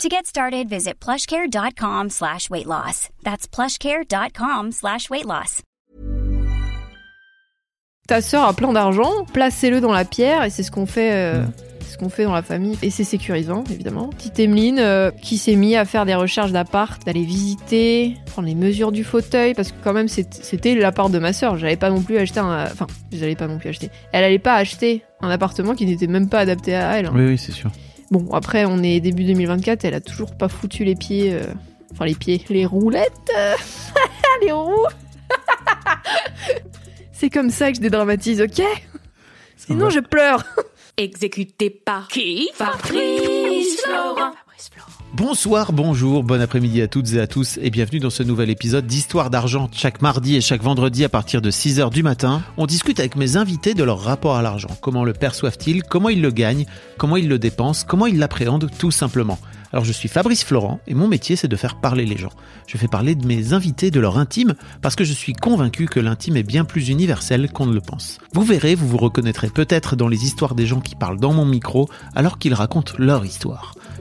To get started, visit plushcare.com slash weight loss. That's plushcare.com slash weight loss. Ta sœur a plein d'argent, placez-le dans la pierre et c'est ce qu'on fait. euh, ce qu'on fait dans la famille et c'est sécurisant évidemment. Petite Emeline euh, qui s'est mis à faire des recherches d'appart, d'aller visiter, prendre les mesures du fauteuil parce que quand même c'était l'appart de ma sœur. J'allais pas non plus acheter un, enfin j'allais pas non plus acheter. Elle allait pas acheter un appartement qui n'était même pas adapté à elle. hein. Oui, oui, c'est sûr. Bon, après, on est début 2024, elle a toujours pas foutu les pieds. euh, Enfin, les pieds, les roulettes. Les roues. C'est comme ça que je dédramatise, ok? Sinon, je pleure. Exécuté par qui? Fabrice Florent. Bonsoir, bonjour, bon après-midi à toutes et à tous et bienvenue dans ce nouvel épisode d'Histoire d'argent. Chaque mardi et chaque vendredi à partir de 6h du matin, on discute avec mes invités de leur rapport à l'argent. Comment le perçoivent-ils? Comment ils le gagnent? Comment ils le dépensent? Comment ils l'appréhendent tout simplement alors je suis Fabrice Florent et mon métier c'est de faire parler les gens. Je fais parler de mes invités de leur intime parce que je suis convaincu que l'intime est bien plus universel qu'on ne le pense. Vous verrez, vous vous reconnaîtrez peut-être dans les histoires des gens qui parlent dans mon micro alors qu'ils racontent leur histoire.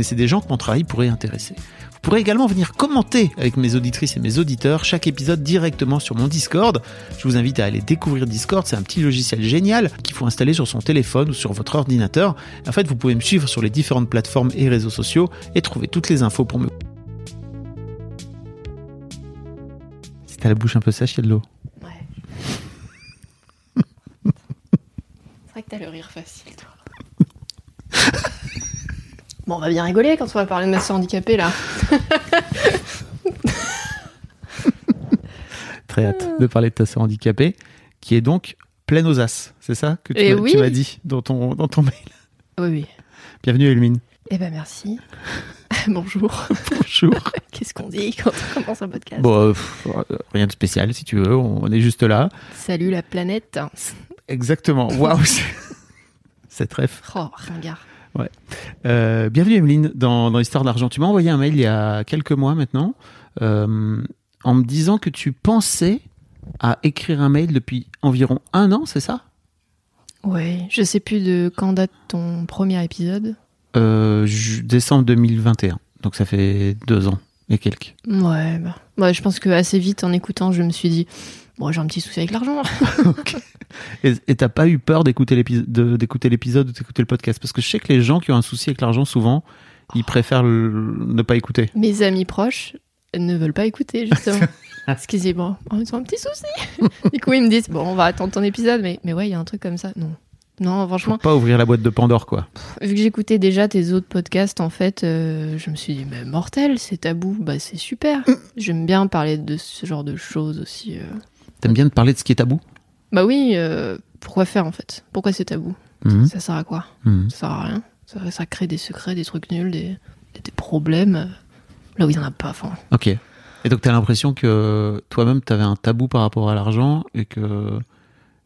connaissez des gens que mon travail pourrait intéresser. Vous pourrez également venir commenter avec mes auditrices et mes auditeurs chaque épisode directement sur mon Discord. Je vous invite à aller découvrir Discord, c'est un petit logiciel génial qu'il faut installer sur son téléphone ou sur votre ordinateur. En fait, vous pouvez me suivre sur les différentes plateformes et réseaux sociaux et trouver toutes les infos pour me... Si t'as la bouche un peu sèche, il y a de l'eau. Ouais. C'est vrai que t'as le rire facile, toi. Bon, on va bien rigoler quand on va parler de ma soeur handicapée, là. Très hâte de parler de ta sœur handicapée, qui est donc pleine aux as. C'est ça que tu Eh m'as oui. tu m'as dit dans ton, dans ton mail? Oui, oui. Bienvenue, Elmine. Eh ben, merci. Bonjour. Bonjour. Qu'est-ce qu'on dit quand on commence un podcast? Bon, euh, pff, rien de spécial si tu veux, on est juste là. Salut la planète. Exactement. Waouh, c'est- cette ref. Oh, ringard. Euh, bienvenue Emeline dans, dans l'histoire d'argent. Tu m'as envoyé un mail il y a quelques mois maintenant euh, en me disant que tu pensais à écrire un mail depuis environ un an, c'est ça? Ouais, je sais plus de quand date ton premier épisode. euh, Décembre 2021. Donc ça fait deux ans et quelques. Ouais, bah, ouais, je pense que assez vite en écoutant, je me suis dit, bon, j'ai un petit souci avec l'argent. Et et t'as pas eu peur d'écouter l'épisode, de- d'écouter l'épisode ou d'écouter le podcast? Parce que je sais que les gens qui ont un souci avec l'argent, souvent, ils préfèrent le- ne pas écouter. Mes amis proches ne veulent pas écouter, justement. Parce qu'ils disent, bon, ils ont un petit souci. du coup, ils me disent, bon, on va attendre ton épisode, mais, mais ouais, il y a un truc comme ça. Non. Non, Faut franchement, pas ouvrir la boîte de Pandore, quoi. vu que j'écoutais déjà tes autres podcasts, en fait, euh, je me suis dit, mais mortel, c'est tabou. Bah, c'est super. J'aime bien parler de ce genre de choses aussi. euh. T'aimes bien de parler de ce qui est tabou? Bah oui, euh, pourquoi faire, en fait? Pourquoi c'est tabou? Mhm. Ça sert à quoi? Mhm. Ça sert à rien. Ça, ça crée des secrets, des trucs nuls, des, des, des problèmes. euh, Là où il n'y en a pas. Enfin, Ok. Et donc, t'as l'impression que toi-même, t'avais un tabou par rapport à l'argent et que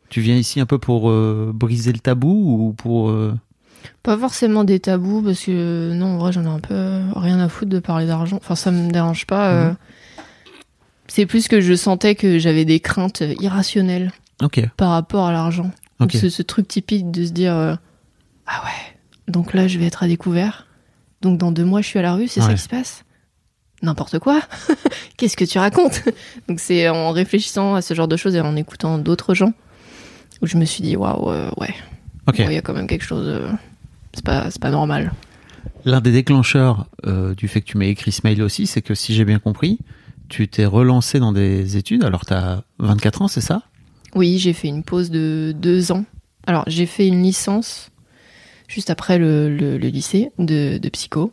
tu viens ici un peu pour euh, briser le tabou ou pour. euh, Pas forcément des tabous, parce que non, en vrai, j'en ai un peu rien à foutre de parler d'argent. Enfin, ça me dérange pas. euh, C'est plus que je sentais que j'avais des craintes irrationnelles par rapport à l'argent. Donc Ok. ce, truc typique de se dire euh, ah ouais, donc là je vais être à découvert. Donc dans deux mois je suis à la rue, c'est ça qui se passe? N'importe quoi. Qu'est-ce que tu racontes? Donc c'est en réfléchissant à ce genre de choses et en écoutant d'autres gens où je me suis dit waouh euh, ouais. Bon, il y a quand même quelque chose. euh, c'est pas c'est pas normal. L'un des déclencheurs euh, du fait que tu m'aies écrit ce mail aussi, c'est que si j'ai bien compris, tu t'es relancé dans des études. Alors, tu as 24 ans, c'est ça? Oui, j'ai fait une pause de deux ans. Alors, j'ai fait une licence juste après le, le- le lycée de, de psycho.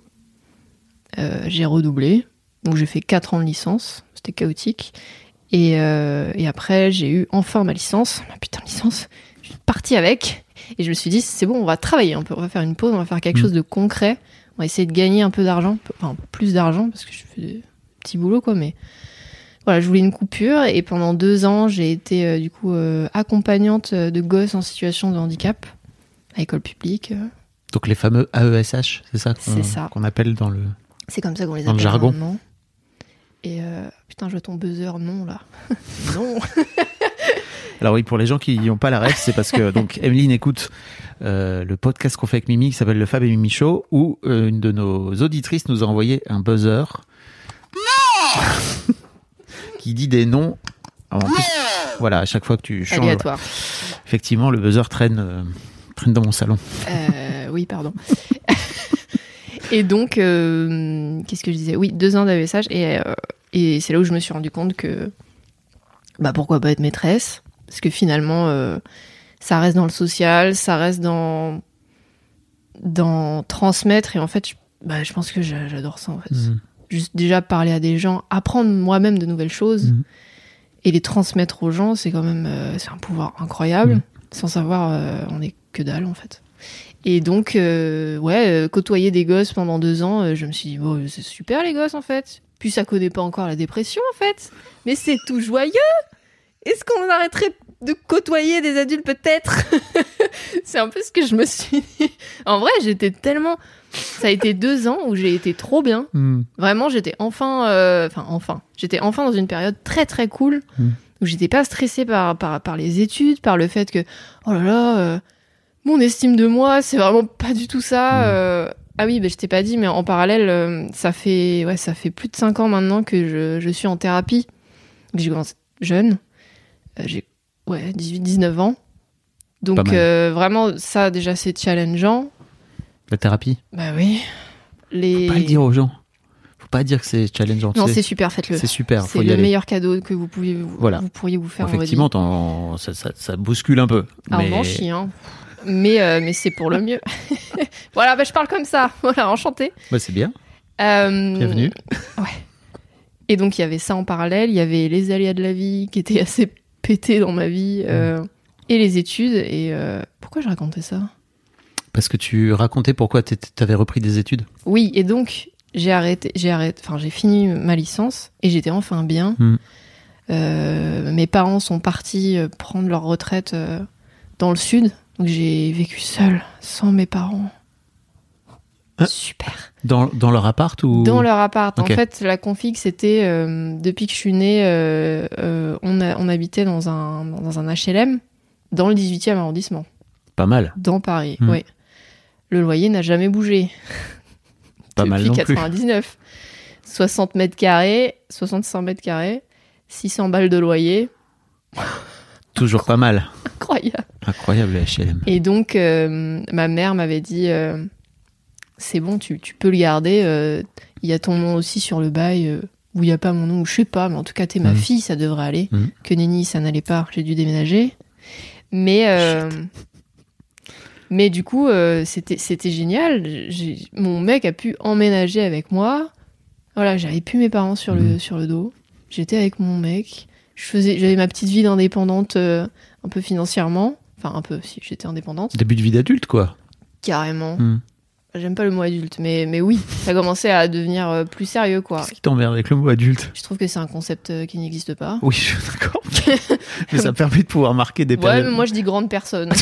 Euh, j'ai redoublé. Donc, j'ai fait quatre ans de licence. C'était chaotique. Et, euh, et après, j'ai eu enfin ma licence. Ma putain de licence. Je suis partie avec. Et je me suis dit, c'est bon, on va travailler un peu. On va faire une pause. On va faire quelque Mm. chose de concret. On va essayer de gagner un peu d'argent. Enfin, plus d'argent parce que je fais des petits boulots, quoi. Mais voilà, je voulais une coupure et pendant deux ans, j'ai été euh, du coup euh, accompagnante euh, de gosses en situation de handicap à école publique. Donc, les fameux AESH, c'est ça qu'on C'est ça. qu'on appelle dans le. C'est comme ça qu'on les Dans le appelle jargon. maintenant. Et euh, putain, je vois ton buzzer, non là. non. Alors oui, pour les gens qui n'ont pas la rêve, c'est parce que donc Emeline écoute euh, le podcast qu'on fait avec Mimi qui s'appelle le Fab et Mimi Show, où euh, une de nos auditrices nous a envoyé un buzzer qui dit des noms. Alors, en plus, voilà, à chaque fois que tu changes, Aléatoire. effectivement, le buzzer traîne, euh, traîne dans mon salon. Euh, oui, pardon. et donc, euh, qu'est-ce que je disais? Oui, deux ans d'AESH. Et, et c'est là où je me suis rendu compte que, bah, pourquoi pas être maîtresse? Parce que finalement, ça reste dans le social, ça reste dans, dans transmettre. Et en fait, je, bah, je pense que j'a- j'adore ça, en fait. Juste déjà parler à des gens, apprendre moi-même de nouvelles choses Mhm. et les transmettre aux gens, c'est quand même euh, c'est un pouvoir incroyable. Mhm. Sans savoir, euh, on est que dalle en fait. Et donc, euh, ouais, côtoyer des gosses pendant deux ans, je me suis dit, bon, c'est super les gosses en fait. Puis ça connaît pas encore la dépression en fait. Mais c'est tout joyeux. Est-ce qu'on arrêterait de côtoyer des adultes peut-être? C'est un peu ce que je me suis dit. En vrai, j'étais tellement. Ça a été deux ans où j'ai été trop bien. Hmm. Vraiment, j'étais enfin, euh, enfin enfin, j'étais enfin dans une période très très cool Mm. où j'étais pas stressée par, par par les études, par le fait que oh là là, euh, mon estime de moi, c'est vraiment pas du tout ça. Mm. euh. ah oui, bah, je t'ai pas dit, mais en parallèle, ça fait ouais, ça fait plus de cinq ans maintenant que je, je suis en thérapie. J'ai commencé jeune, j'ai ouais 18-19 ans. Pas Donc vraiment, ça déjà c'est challengeant. La thérapie. Bah oui. Les... Faut pas le dire aux gens. Faut pas dire que c'est challengeant. Non, c'est super, faites-le. C'est super. C'est le aller. meilleur cadeau que vous, pouviez, vous, Voilà. vous pourriez vous faire. Effectivement, ça, ça, ça bouscule un peu. Ah, mais on en chie, hein. Mais, euh, mais c'est pour le mieux. voilà, bah, je parle comme ça. Voilà, enchanté. Ouais, c'est bien. Euh, Bienvenue. Et donc, il y avait ça en parallèle. Il y avait les aléas de la vie qui étaient assez pétés dans ma vie. euh, et les études. Et pourquoi je racontais ça? Parce que tu racontais pourquoi tu avais repris des études. Oui, et donc, j'ai arrêté, j'ai arrêté, enfin, j'ai fini ma licence et j'étais enfin bien. Hmm. Euh, mes parents sont partis euh, prendre leur retraite euh, dans le sud, donc j'ai vécu seule, sans mes parents. Hein Super. Dans, dans leur appart ou? Dans leur appart. En fait, la config, c'était euh, depuis que je suis née, euh, euh, on, a- on habitait dans un, dans un HLM dans le 18e arrondissement, Pas mal. dans Paris. Hmm. Oui. Le loyer n'a jamais bougé. Pas mal non plus. 99. 60 mètres carrés, 65 mètres carrés, 600 balles de loyer. Toujours pas mal. Incroyable. Incroyable le HLM. Et donc, euh, ma mère m'avait dit euh, c'est bon, tu, tu peux le garder. euh, Il y a ton nom aussi sur le bail, ou il n'y a pas mon nom, ou je sais pas, mais en tout cas, t'es ma Mhm. fille, ça devrait aller. Mhm. Que Nenni, ça n'allait pas, j'ai dû déménager. Mais. Mais du coup, euh, c'était c'était génial. Mon mec a pu emménager avec moi. Voilà, j'avais plus mes parents sur le, Mhm. sur le dos. J'étais avec mon mec. Je faisais, j'avais ma petite vie d'indépendante, euh, un peu financièrement. Enfin, un peu, si j'étais indépendante. Début de vie d'adulte, quoi. Carrément. Hmm. J'aime pas le mot adulte, mais, mais oui, ça commençait à devenir euh, plus sérieux, quoi. Qu'est-ce qui t'emmerde avec le mot adulte? Je trouve que c'est un concept qui n'existe pas. Oui, je suis d'accord. mais ça permet de pouvoir marquer des Ouais, périodes. mais moi je dis grande personne.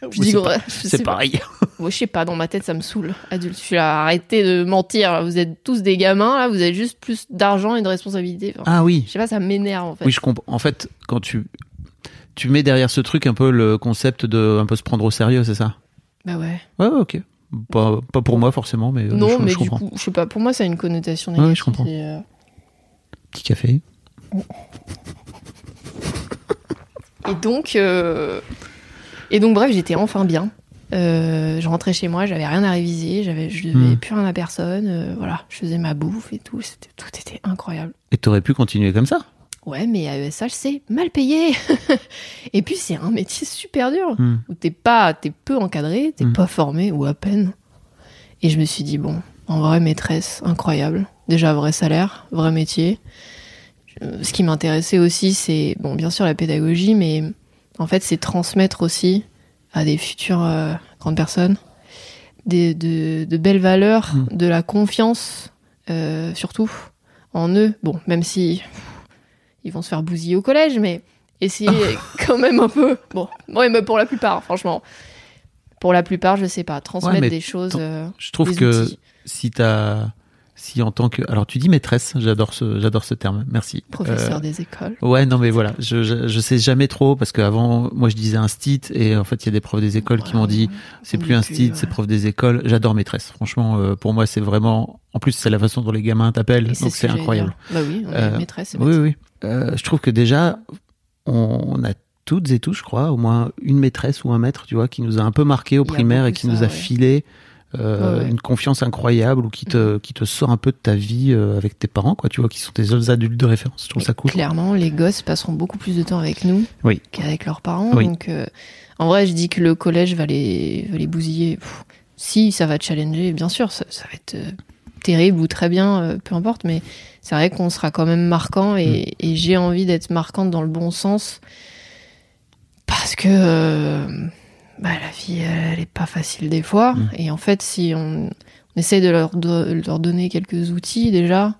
Je dis, c'est ouais, pareil. Moi, je sais pas, dans ma tête, ça me saoule. Adulte, je suis là, arrêtez de mentir. là. Vous êtes tous des gamins, là, vous avez juste plus d'argent et de responsabilités. Enfin, Ah oui. Je sais pas, ça m'énerve en fait. Oui, je comprends. En fait, quand tu tu mets derrière ce truc un peu le concept de un peu se prendre au sérieux, c'est ça? Bah ouais. Ouais, ouais, ok. Pas, pas pour moi forcément, mais euh, non, je, mais je du comprends. coup, je sais pas, pour moi, ça a une connotation Ouais, négative. je comprends. euh, Petit café. Et donc, euh, et donc bref, j'étais enfin bien. Euh, je rentrais chez moi, j'avais rien à réviser, j'avais, je devais Hmm. plus rien à personne. euh, voilà, je faisais ma bouffe et tout. C'était, tout était incroyable. Et t'aurais pu continuer comme ça? Ouais, mais à ESH, c'est mal payé. et puis, c'est un métier super dur Hmm. où t'es pas, t'es peu encadré, t'es Hmm. pas formé ou à peine. Et je me suis dit bon, en vrai maîtresse, incroyable. Déjà vrai salaire, vrai métier. Je- Ce qui m'intéressait aussi, c'est bon, bien sûr la pédagogie, mais en fait, c'est transmettre aussi à des futures euh, grandes personnes des, de, de belles valeurs, Hmm. de la confiance, euh, surtout en eux. Bon, même si ils vont se faire bousiller au collège, mais essayer quand même un peu. Bon, ouais, mais pour la plupart, franchement. Pour la plupart, je sais pas, transmettre des choses. euh, Je trouve que outils. si t'as si en tant que alors tu dis maîtresse, j'adore ce j'adore ce terme. Merci. professeur Euh, des écoles. Ouais, non, mais voilà, je, je, je sais jamais trop parce qu'avant, moi, je disais instit et en fait, il y a des profs des écoles qui m'ont dit c'est plus dit un plus, stit, ouais. c'est prof des écoles. J'adore maîtresse. Franchement, euh, pour moi, c'est vraiment. En plus, c'est la façon dont les gamins t'appellent, donc c'est incroyable. Bah oui, on Euh, maîtresse. c'est Oui, oui. Euh, je trouve que déjà, on, a toutes et tous, je crois, au moins une maîtresse ou un maître, tu vois, qui nous a un peu marqué au primaire et qui ça, nous a ouais. filé euh, Ouais, une confiance incroyable ou qui te, qui te sort un peu de ta vie euh, avec tes parents, quoi, tu vois, qui sont tes seuls adultes de référence. Je trouve ça cool. Clairement, les gosses passeront beaucoup plus de temps avec nous Oui. qu'avec leurs parents. Oui. Donc, euh, en vrai, je dis que le collège va les, va les bousiller. Pff, si, ça va te challenger, bien sûr, ça, ça va être terrible ou très bien, peu importe, mais c'est vrai qu'on sera quand même marquant et, Mm. et j'ai envie d'être marquante dans le bon sens parce que euh, bah, la vie, elle est pas facile des fois. Mm. Et en fait, si on, on essaye de leur, de leur donner quelques outils déjà,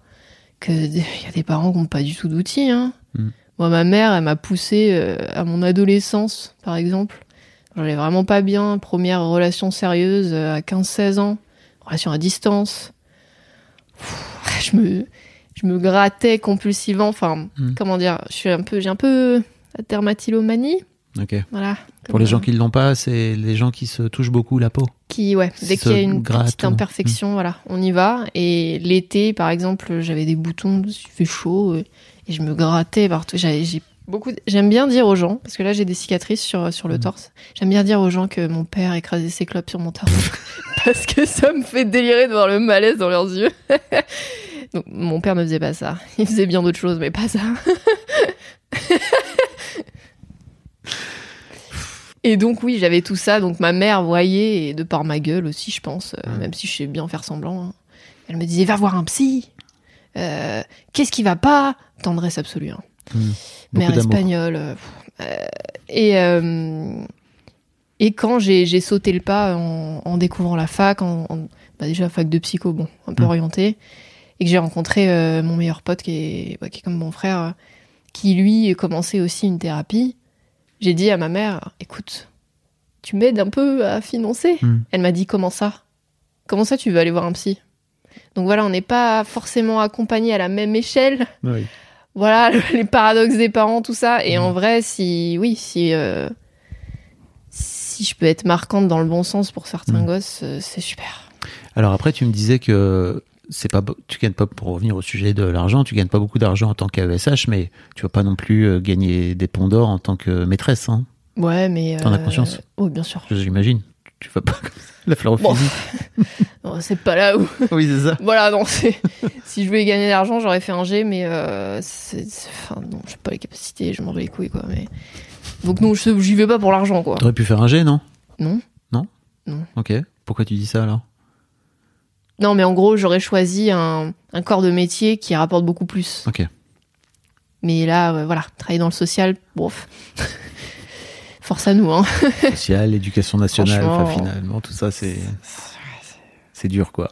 que il y a des parents qui n'ont pas du tout d'outils. Hein. Mm. Moi, ma mère, elle m'a poussé euh, à mon adolescence, par exemple. J'allais vraiment pas bien. Première relation sérieuse euh, à 15-16 ans. Relation à distance. Pff, je me, je me grattais compulsivement. Enfin, Mm. comment dire Je suis un peu, j'ai un peu la dermatillomanie. Ok. Voilà. Pour les gens qui ne l'ont pas, c'est les gens qui se touchent beaucoup la peau. qui ouais dès qu'il y a une petite ou- imperfection voilà on y va. Et l'été par exemple j'avais des boutons il fait chaud euh, et je me grattais partout. J'ai beaucoup j'aime bien dire aux gens parce que là j'ai des cicatrices sur sur le Mhm. torse. J'aime bien dire aux gens que mon père écrasait ses clopes sur mon torse. Parce que ça me fait délirer de voir le malaise dans leurs yeux. Donc mon père ne faisait pas ça. Il faisait bien d'autres choses mais pas ça Et donc oui, j'avais tout ça. Donc ma mère voyait, et de par ma gueule aussi, je pense, euh, même si je sais bien faire semblant. hein. Elle me disait, va voir un psy. Euh, Qu'est-ce qui va pas? Tendresse absolue. hein. Mère d'amour. espagnole. euh, et, et quand j'ai sauté le pas en, en découvrant la fac, en, en- bah déjà fac de psycho, bon, un peu Mm. orienté, et que j'ai rencontré mon meilleur pote qui est, bah, qui est comme mon frère, qui lui commençait aussi une thérapie, j'ai dit à ma mère, écoute, tu m'aides un peu à financer Mm. Elle m'a dit, comment ça? Comment ça tu veux aller voir un psy? Donc voilà, on n'est pas forcément accompagné à la même échelle Oui. voilà les paradoxes des parents tout ça et Mhm. en vrai si oui si euh, si je peux être marquante dans le bon sens pour certains Mhm. gosses euh, c'est super Alors après, tu me disais que c'est pas, tu gagnes pas pour revenir au sujet de l'argent, tu gagnes pas beaucoup d'argent en tant qu'AESH, mais tu vas pas non plus euh, gagner des ponts d'or en tant que maîtresse, hein, ouais mais T'en as euh, conscience oui bien sûr j'imagine. Tu vas pas la fleur au Bon. c'est pas là où Oui, c'est ça. voilà non c'est si je voulais gagner de l'argent j'aurais fait un G mais euh, c'est c'est- enfin non j'ai pas les capacités je m'en bats les couilles quoi mais donc non je- j'y vais pas pour l'argent quoi T'aurais pu faire un G, non? Non Non? Non. Ok. Pourquoi tu dis ça alors? Non mais en gros j'aurais choisi un, un corps de métier qui rapporte beaucoup plus Ok. Mais là, euh, voilà, travailler dans le social, bof. Force à nous, hein. Social, éducation nationale, enfin finalement, tout ça, c'est c'est dur, quoi.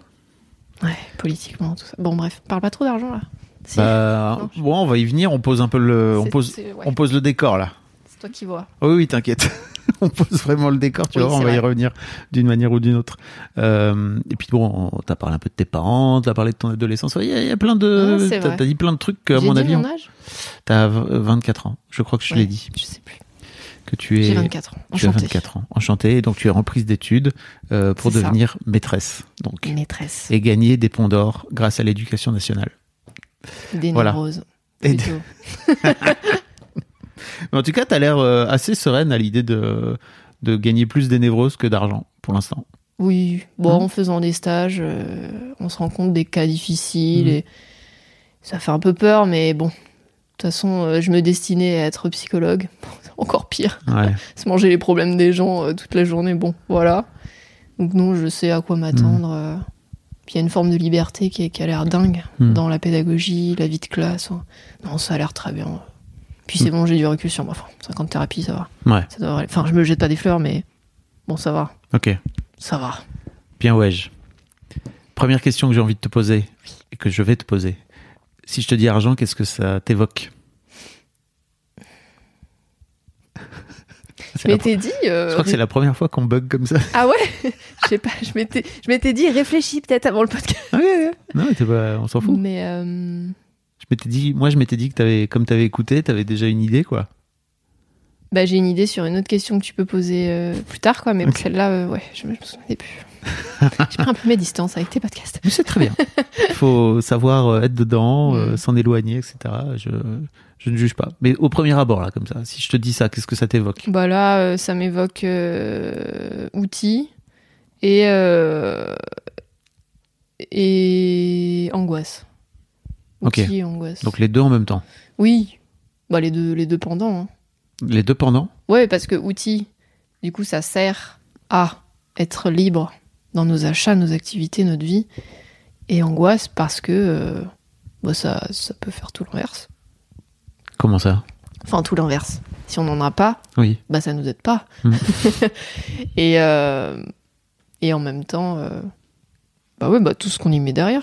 Ouais, politiquement, tout ça. Bon, bref, parle pas trop d'argent, là. Si, Bah, Non, je- bon, on va y venir. On pose un peu le, on pose, ouais, on pose le décor là. c'est toi qui vois. Oh oui, oui, t'inquiète. on pose vraiment le décor, tu Oui, vois, on va y revenir d'une manière ou d'une autre. Euh, et puis bon, on t'a parlé un peu de tes parents, t'as parlé de ton adolescence. Il y, a- il y a plein de, Ah, t'as t'as dit plein de trucs à mon dit avis, mon on- âge t'as v- 24 ans. Je crois que je Ouais, l'ai dit, Je sais plus. que tu es. J'ai 24 ans. Tu as Enchantée. 24 ans, enchanté. Et donc tu es reprise d'études euh, pour ça. devenir maîtresse. Donc Maîtresse. et gagner des ponts d'or grâce à l'éducation nationale. Des Voilà. névroses. Et. Mais en tout cas, tu as l'air euh, assez sereine à l'idée de, de gagner plus des névroses que d'argent pour l'instant. Oui, bon, en faisant des stages, euh, on se rend compte des cas difficiles Mhm. et ça fait un peu peur, mais bon. De toute façon, euh, je me destinais à être psychologue. Encore pire. Ouais. Se manger les problèmes des gens euh, toute la journée, bon, voilà. Donc non, je sais à quoi m'attendre. euh. Puis il y a une forme de liberté qui, est- qui a l'air dingue Mhm. dans la pédagogie, la vie de classe. Non, ça a l'air très bien. Puis c'est bon, j'ai du recul sur moi. Enfin, 50 thérapies, ça va. Ouais. Ça. Enfin, je me jette pas des fleurs, mais bon, ça va. Ok. Ça va. Bien, ouais. Première question que j'ai envie de te poser et que je vais te poser. Si je te dis argent, qu'est-ce que ça t'évoque Je m'étais dit. euh, Je crois que c'est la première fois qu'on bug comme ça. Ah ouais? Je sais pas, je m'étais, je m'étais dit, réfléchis peut-être avant le podcast. Ah ouais, ouais. Non, pas- on s'en fout. Mais euh, Je m'étais dit, moi, je m'étais dit que avais, comme t'avais écouté, t'avais déjà une idée, quoi. bah, j'ai une idée sur une autre question que tu peux poser euh, plus tard, quoi. Mais celle-là, euh, ouais, je me je me souvenais plus. j'ai pris un peu mes distances avec tes podcasts. Mais c'est très bien. Il faut savoir euh, être dedans, euh, Mm. s'en éloigner, etc. Je, je ne juge pas. Mais au premier abord, là, comme ça, si je te dis ça, qu'est-ce que ça t'évoque? Bah là, ça m'évoque outils et et angoisse. Outils et angoisse. Donc les deux en même temps. oui, bah les deux, les deux pendant. hein. Les deux pendant Ouais, parce que outils, du coup, ça sert à être libre dans nos achats, nos activités, notre vie. Et angoisse parce que euh, bah, ça, ça peut faire tout l'inverse. Comment ça? Enfin, tout l'inverse. Si on n'en a pas, Oui. bah ça nous aide pas. Mm. et, euh, et en même temps, euh, bah ouais, bah tout ce qu'on y met derrière.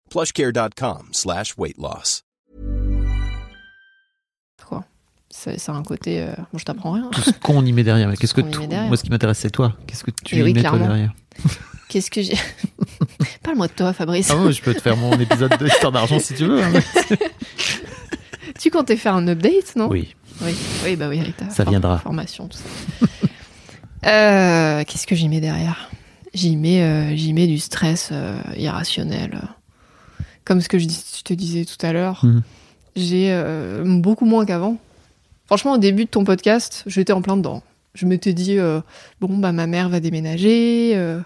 plushcare.com slash weight loss. Quoi? Ça, ça a un côté. euh, Bon, je t'apprends rien. Tout ce qu'on y met derrière. Mais qu'est-ce que y. Moi, ce qui m'intéresse, c'est toi. Qu'est-ce que tu Eh y oui, mets toi clairement. derrière Qu'est-ce que j'ai. Parle-moi de toi, Fabrice. Ah je peux te faire mon épisode de Histoire d'argent si tu veux. hein. Tu comptais faire un update, non? Oui. Oui, oui, bah oui, avec ta Ça for- viendra. formation, tout ça. Euh, Qu'est-ce que j'y mets derrière? J'y mets, euh, j'y mets du stress euh, irrationnel. Comme ce que je, dis- je te disais tout à l'heure, Mhm. j'ai euh, beaucoup moins qu'avant. Franchement, au début de ton podcast, j'étais en plein dedans. Je m'étais dit, euh, bon, bah ma mère va déménager. euh,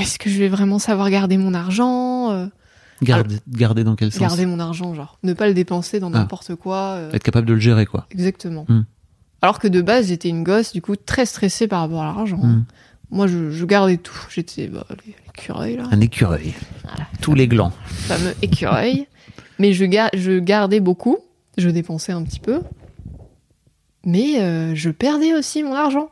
Est-ce que je vais vraiment savoir garder mon argent Garder, garder dans quel sens? Garder mon argent, genre. Ne pas le dépenser dans Ah. n'importe quoi. Être capable de le gérer, quoi. Exactement. Hmm. Alors que de base, j'étais une gosse, du coup, très stressée par rapport à l'argent. Hmm. Moi, je, je gardais tout. J'étais bah, l'écureuil, là. Un écureuil. Voilà. Tous les glands. Le fameux écureuil. Mais je, ga- je gardais beaucoup. Je dépensais un petit peu. Mais euh, je perdais aussi mon argent.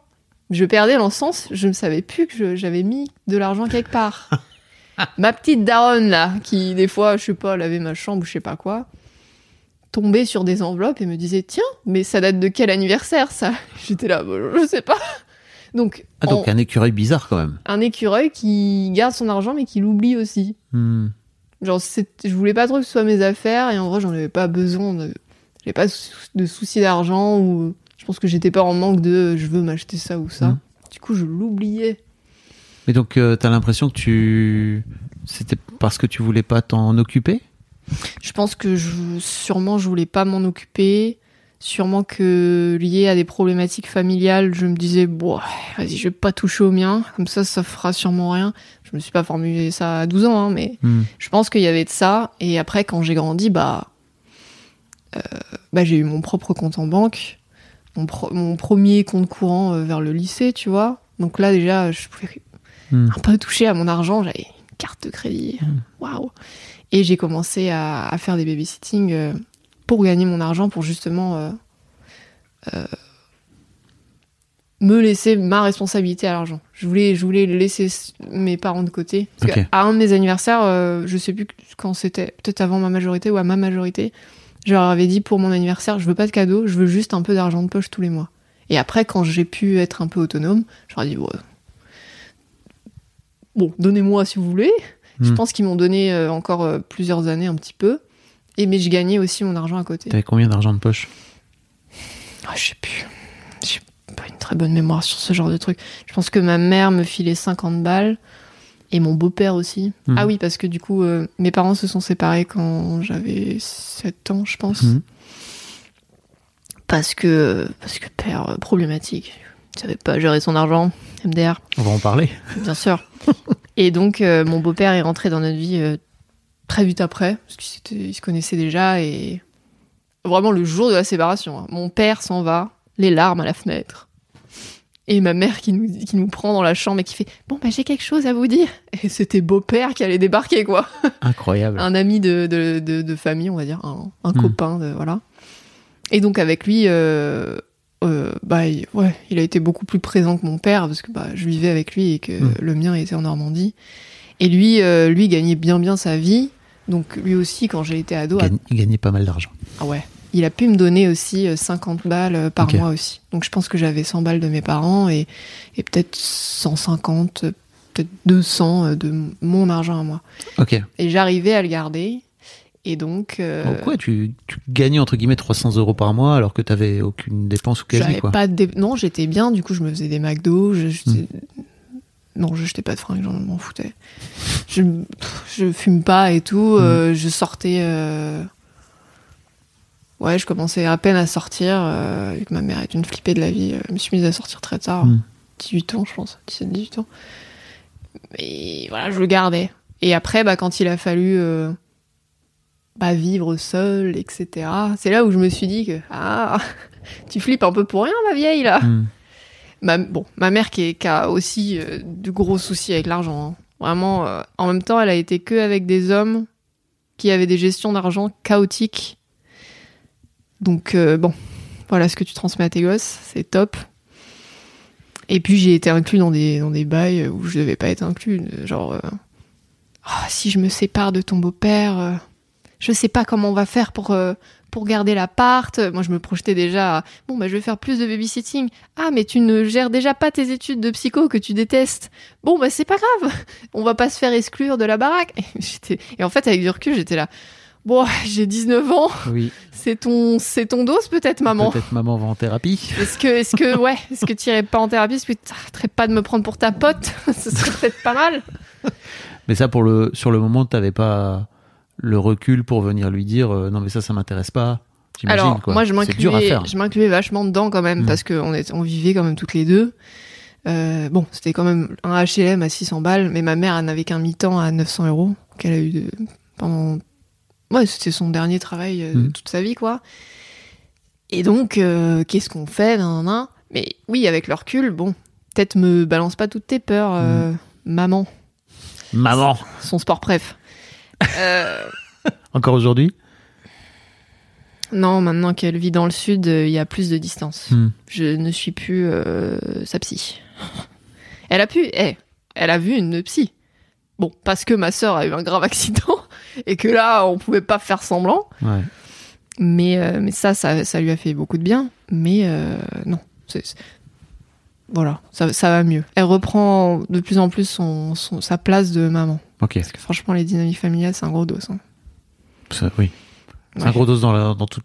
Je perdais dans le sens, je ne savais plus que j'avais mis de l'argent quelque part. ma petite daronne, là, qui, des fois, je sais pas, lavait ma chambre ou je sais pas quoi, tombait sur des enveloppes et me disait Tiens, mais ça date de quel anniversaire, ça J'étais là, Bah, je sais pas. Donc, Ah, donc en- un écureuil bizarre, quand même. un écureuil qui garde son argent mais qui l'oublie aussi. Hmm. Genre, je voulais pas trop que ce soit mes affaires et en vrai, j'en avais pas besoin. De... J'avais pas de sou- de soucis d'argent ou Je pense que j'étais pas en manque de je veux m'acheter ça ou ça. Mhm. Du coup, je l'oubliais. Mais donc, euh, t'as l'impression que tu. C'était parce que tu voulais pas t'en occuper? Je pense que je, sûrement je voulais pas m'en occuper. Sûrement que lié à des problématiques familiales, je me disais bon, vas-y, je vais pas toucher au mien, comme ça, ça fera sûrement rien. Je me suis pas formulé ça à 12 ans, hein, mais Hmm. je pense qu'il y avait de ça. Et après, quand j'ai grandi, bah, euh, bah j'ai eu mon propre compte en banque, mon, pro- mon premier compte courant euh, vers le lycée, tu vois. Donc là, déjà, je pouvais Hmm. un peu toucher à mon argent. J'avais une carte de crédit. Waouh! Et j'ai commencé à, à faire des babysitting euh, pour gagner mon argent, pour justement euh, euh, me laisser ma responsabilité à l'argent. Je voulais, je voulais laisser mes parents de côté. Parce qu'à un de mes anniversaires, euh, je sais plus quand c'était, peut-être avant ma majorité ou à ma majorité, je leur avais dit pour mon anniversaire, je veux pas de cadeau, je veux juste un peu d'argent de poche tous les mois. Et après, quand j'ai pu être un peu autonome, je leur ai dit, bon, donnez-moi si vous voulez. Je Hmm. pense qu'ils m'ont donné euh, encore plusieurs années un petit peu. Et mais je gagnais aussi mon argent à côté. T'avais combien d'argent de poche Ah, je sais plus. J'ai pas une très bonne mémoire sur ce genre de truc. Je pense que ma mère me filait 50 balles et mon beau-père aussi. Mhm. Ah oui, parce que du coup, euh, mes parents se sont séparés quand j'avais 7 ans, je pense. Mhm. Parce que parce que père euh, problématique. Il savait pas gérer son argent. MDR, On va en parler. bien sûr. et donc, euh, mon beau-père est rentré dans notre vie très vite après, parce qu'ils se connaissaient déjà et vraiment le jour de la séparation. hein. Mon père s'en va, les larmes à la fenêtre. Et ma mère qui nous, qui nous prend dans la chambre et qui fait Bon, bah, j'ai quelque chose à vous dire. Et c'était beau-père qui allait débarquer, quoi. Incroyable. Un ami de, de, de, de famille, on va dire, un, un Hmm. copain, de, voilà. Et donc, avec lui, euh, euh, bah, il, ouais, il a été beaucoup plus présent que mon père parce que bah, je vivais avec lui et que Hmm. le mien était en Normandie. Et lui, euh, lui gagnait bien, bien sa vie. Donc, lui aussi, quand j'ai été ado, a Il gagnait pas mal d'argent. ah ouais. Il a pu me donner aussi euh, 50 balles euh, par mois aussi. Donc je pense que j'avais 100 balles de mes parents et, et peut-être 150, euh, peut-être 200 euh, de mon argent à moi. Ok. Et j'arrivais à le garder. Et donc, euh, ouais, tu, tu gagnais entre guillemets 300 euros par mois alors que t'avais aucune dépense ou quasi quoi. pas de dé- Non, j'étais bien. Du coup, je me faisais des McDo. Je, je- Hmm. Non, je jetais pas de fringues, j'en m'en foutais. Je, je fume pas et tout. Euh, je sortais. euh, Ouais, je commençais à peine à sortir. euh, vu que ma mère est une flippée de la vie. euh, Je me suis mise à sortir très tard. Hmm. 18 ans, je pense. 17, 18 ans. Et voilà, je le gardais. Et après, bah, quand il a fallu euh, bah, vivre seul, etc., c'est là où je me suis dit que ah, tu flippes un peu pour rien, ma vieille, là. Hmm. Ma, mère qui, a aussi euh, de gros soucis avec l'argent. hein. Vraiment, euh, en même temps, elle a été que avec des hommes qui avaient des gestions d'argent chaotiques. Donc, euh, bon, voilà ce que tu transmets à tes gosses, c'est top. Et puis, j'ai été inclus dans des, bails où je devais pas être inclus. Genre, Ah, si je me sépare de ton beau-père, je sais pas comment on va faire pour, euh, pour garder l'appart. Moi, je me projetais déjà à, bon, bah, je vais faire plus de babysitting. Ah, mais tu ne gères déjà pas tes études de psycho que tu détestes. Bon, bah, c'est pas grave. On va pas se faire exclure de la baraque. Et, et en fait, avec du recul, j'étais là. Bon, j'ai 19 ans. Oui. C'est ton, c'est ton dos, peut-être, maman. Peut-être maman va en thérapie. Est-ce que, est-ce que, ouais, est-ce que tu irais pas en thérapie? Que tu t'arrêterais pas de me prendre pour ta pote? Ce serait peut-être pas mal. Mais ça pour le sur le moment t'avais pas le recul pour venir lui dire euh, non mais ça ça m'intéresse pas. Alors, quoi. moi, je m'incluais, je m'incluais vachement dedans quand même, Mm. parce qu'on est, on vivait quand même toutes les deux. Euh, bon, c'était quand même un HLM à 600 balles, mais ma mère, elle n'avait qu'un mi-temps à 900 euros, qu'elle a eu de- pendant. Ouais, c'était son dernier travail euh, de Mm. toute sa vie, quoi. Et donc, euh, qu'est-ce qu'on fait nan, nan, nan? Mais oui, avec le recul, bon, peut-être me balance pas toutes tes peurs, euh, Mm. maman, Maman. son sport préf. Euh, Encore aujourd'hui. non, maintenant qu'elle vit dans le sud, euh, il y a plus de distance. Hmm. Je ne suis plus euh, sa psy. Elle a pu, eh, elle a vu une psy. Bon, parce que ma sœur a eu un grave accident et que là, on pouvait pas faire semblant. Ouais. Mais, euh, mais ça, ça, ça lui a fait beaucoup de bien. Mais euh, non, voilà, ça, ça va mieux. Elle reprend de plus en plus son, son- sa place de maman. Ok. Parce que franchement, les dynamiques familiales, c'est un gros dos. hein. Ça, oui. C'est un gros dos dans la dans toute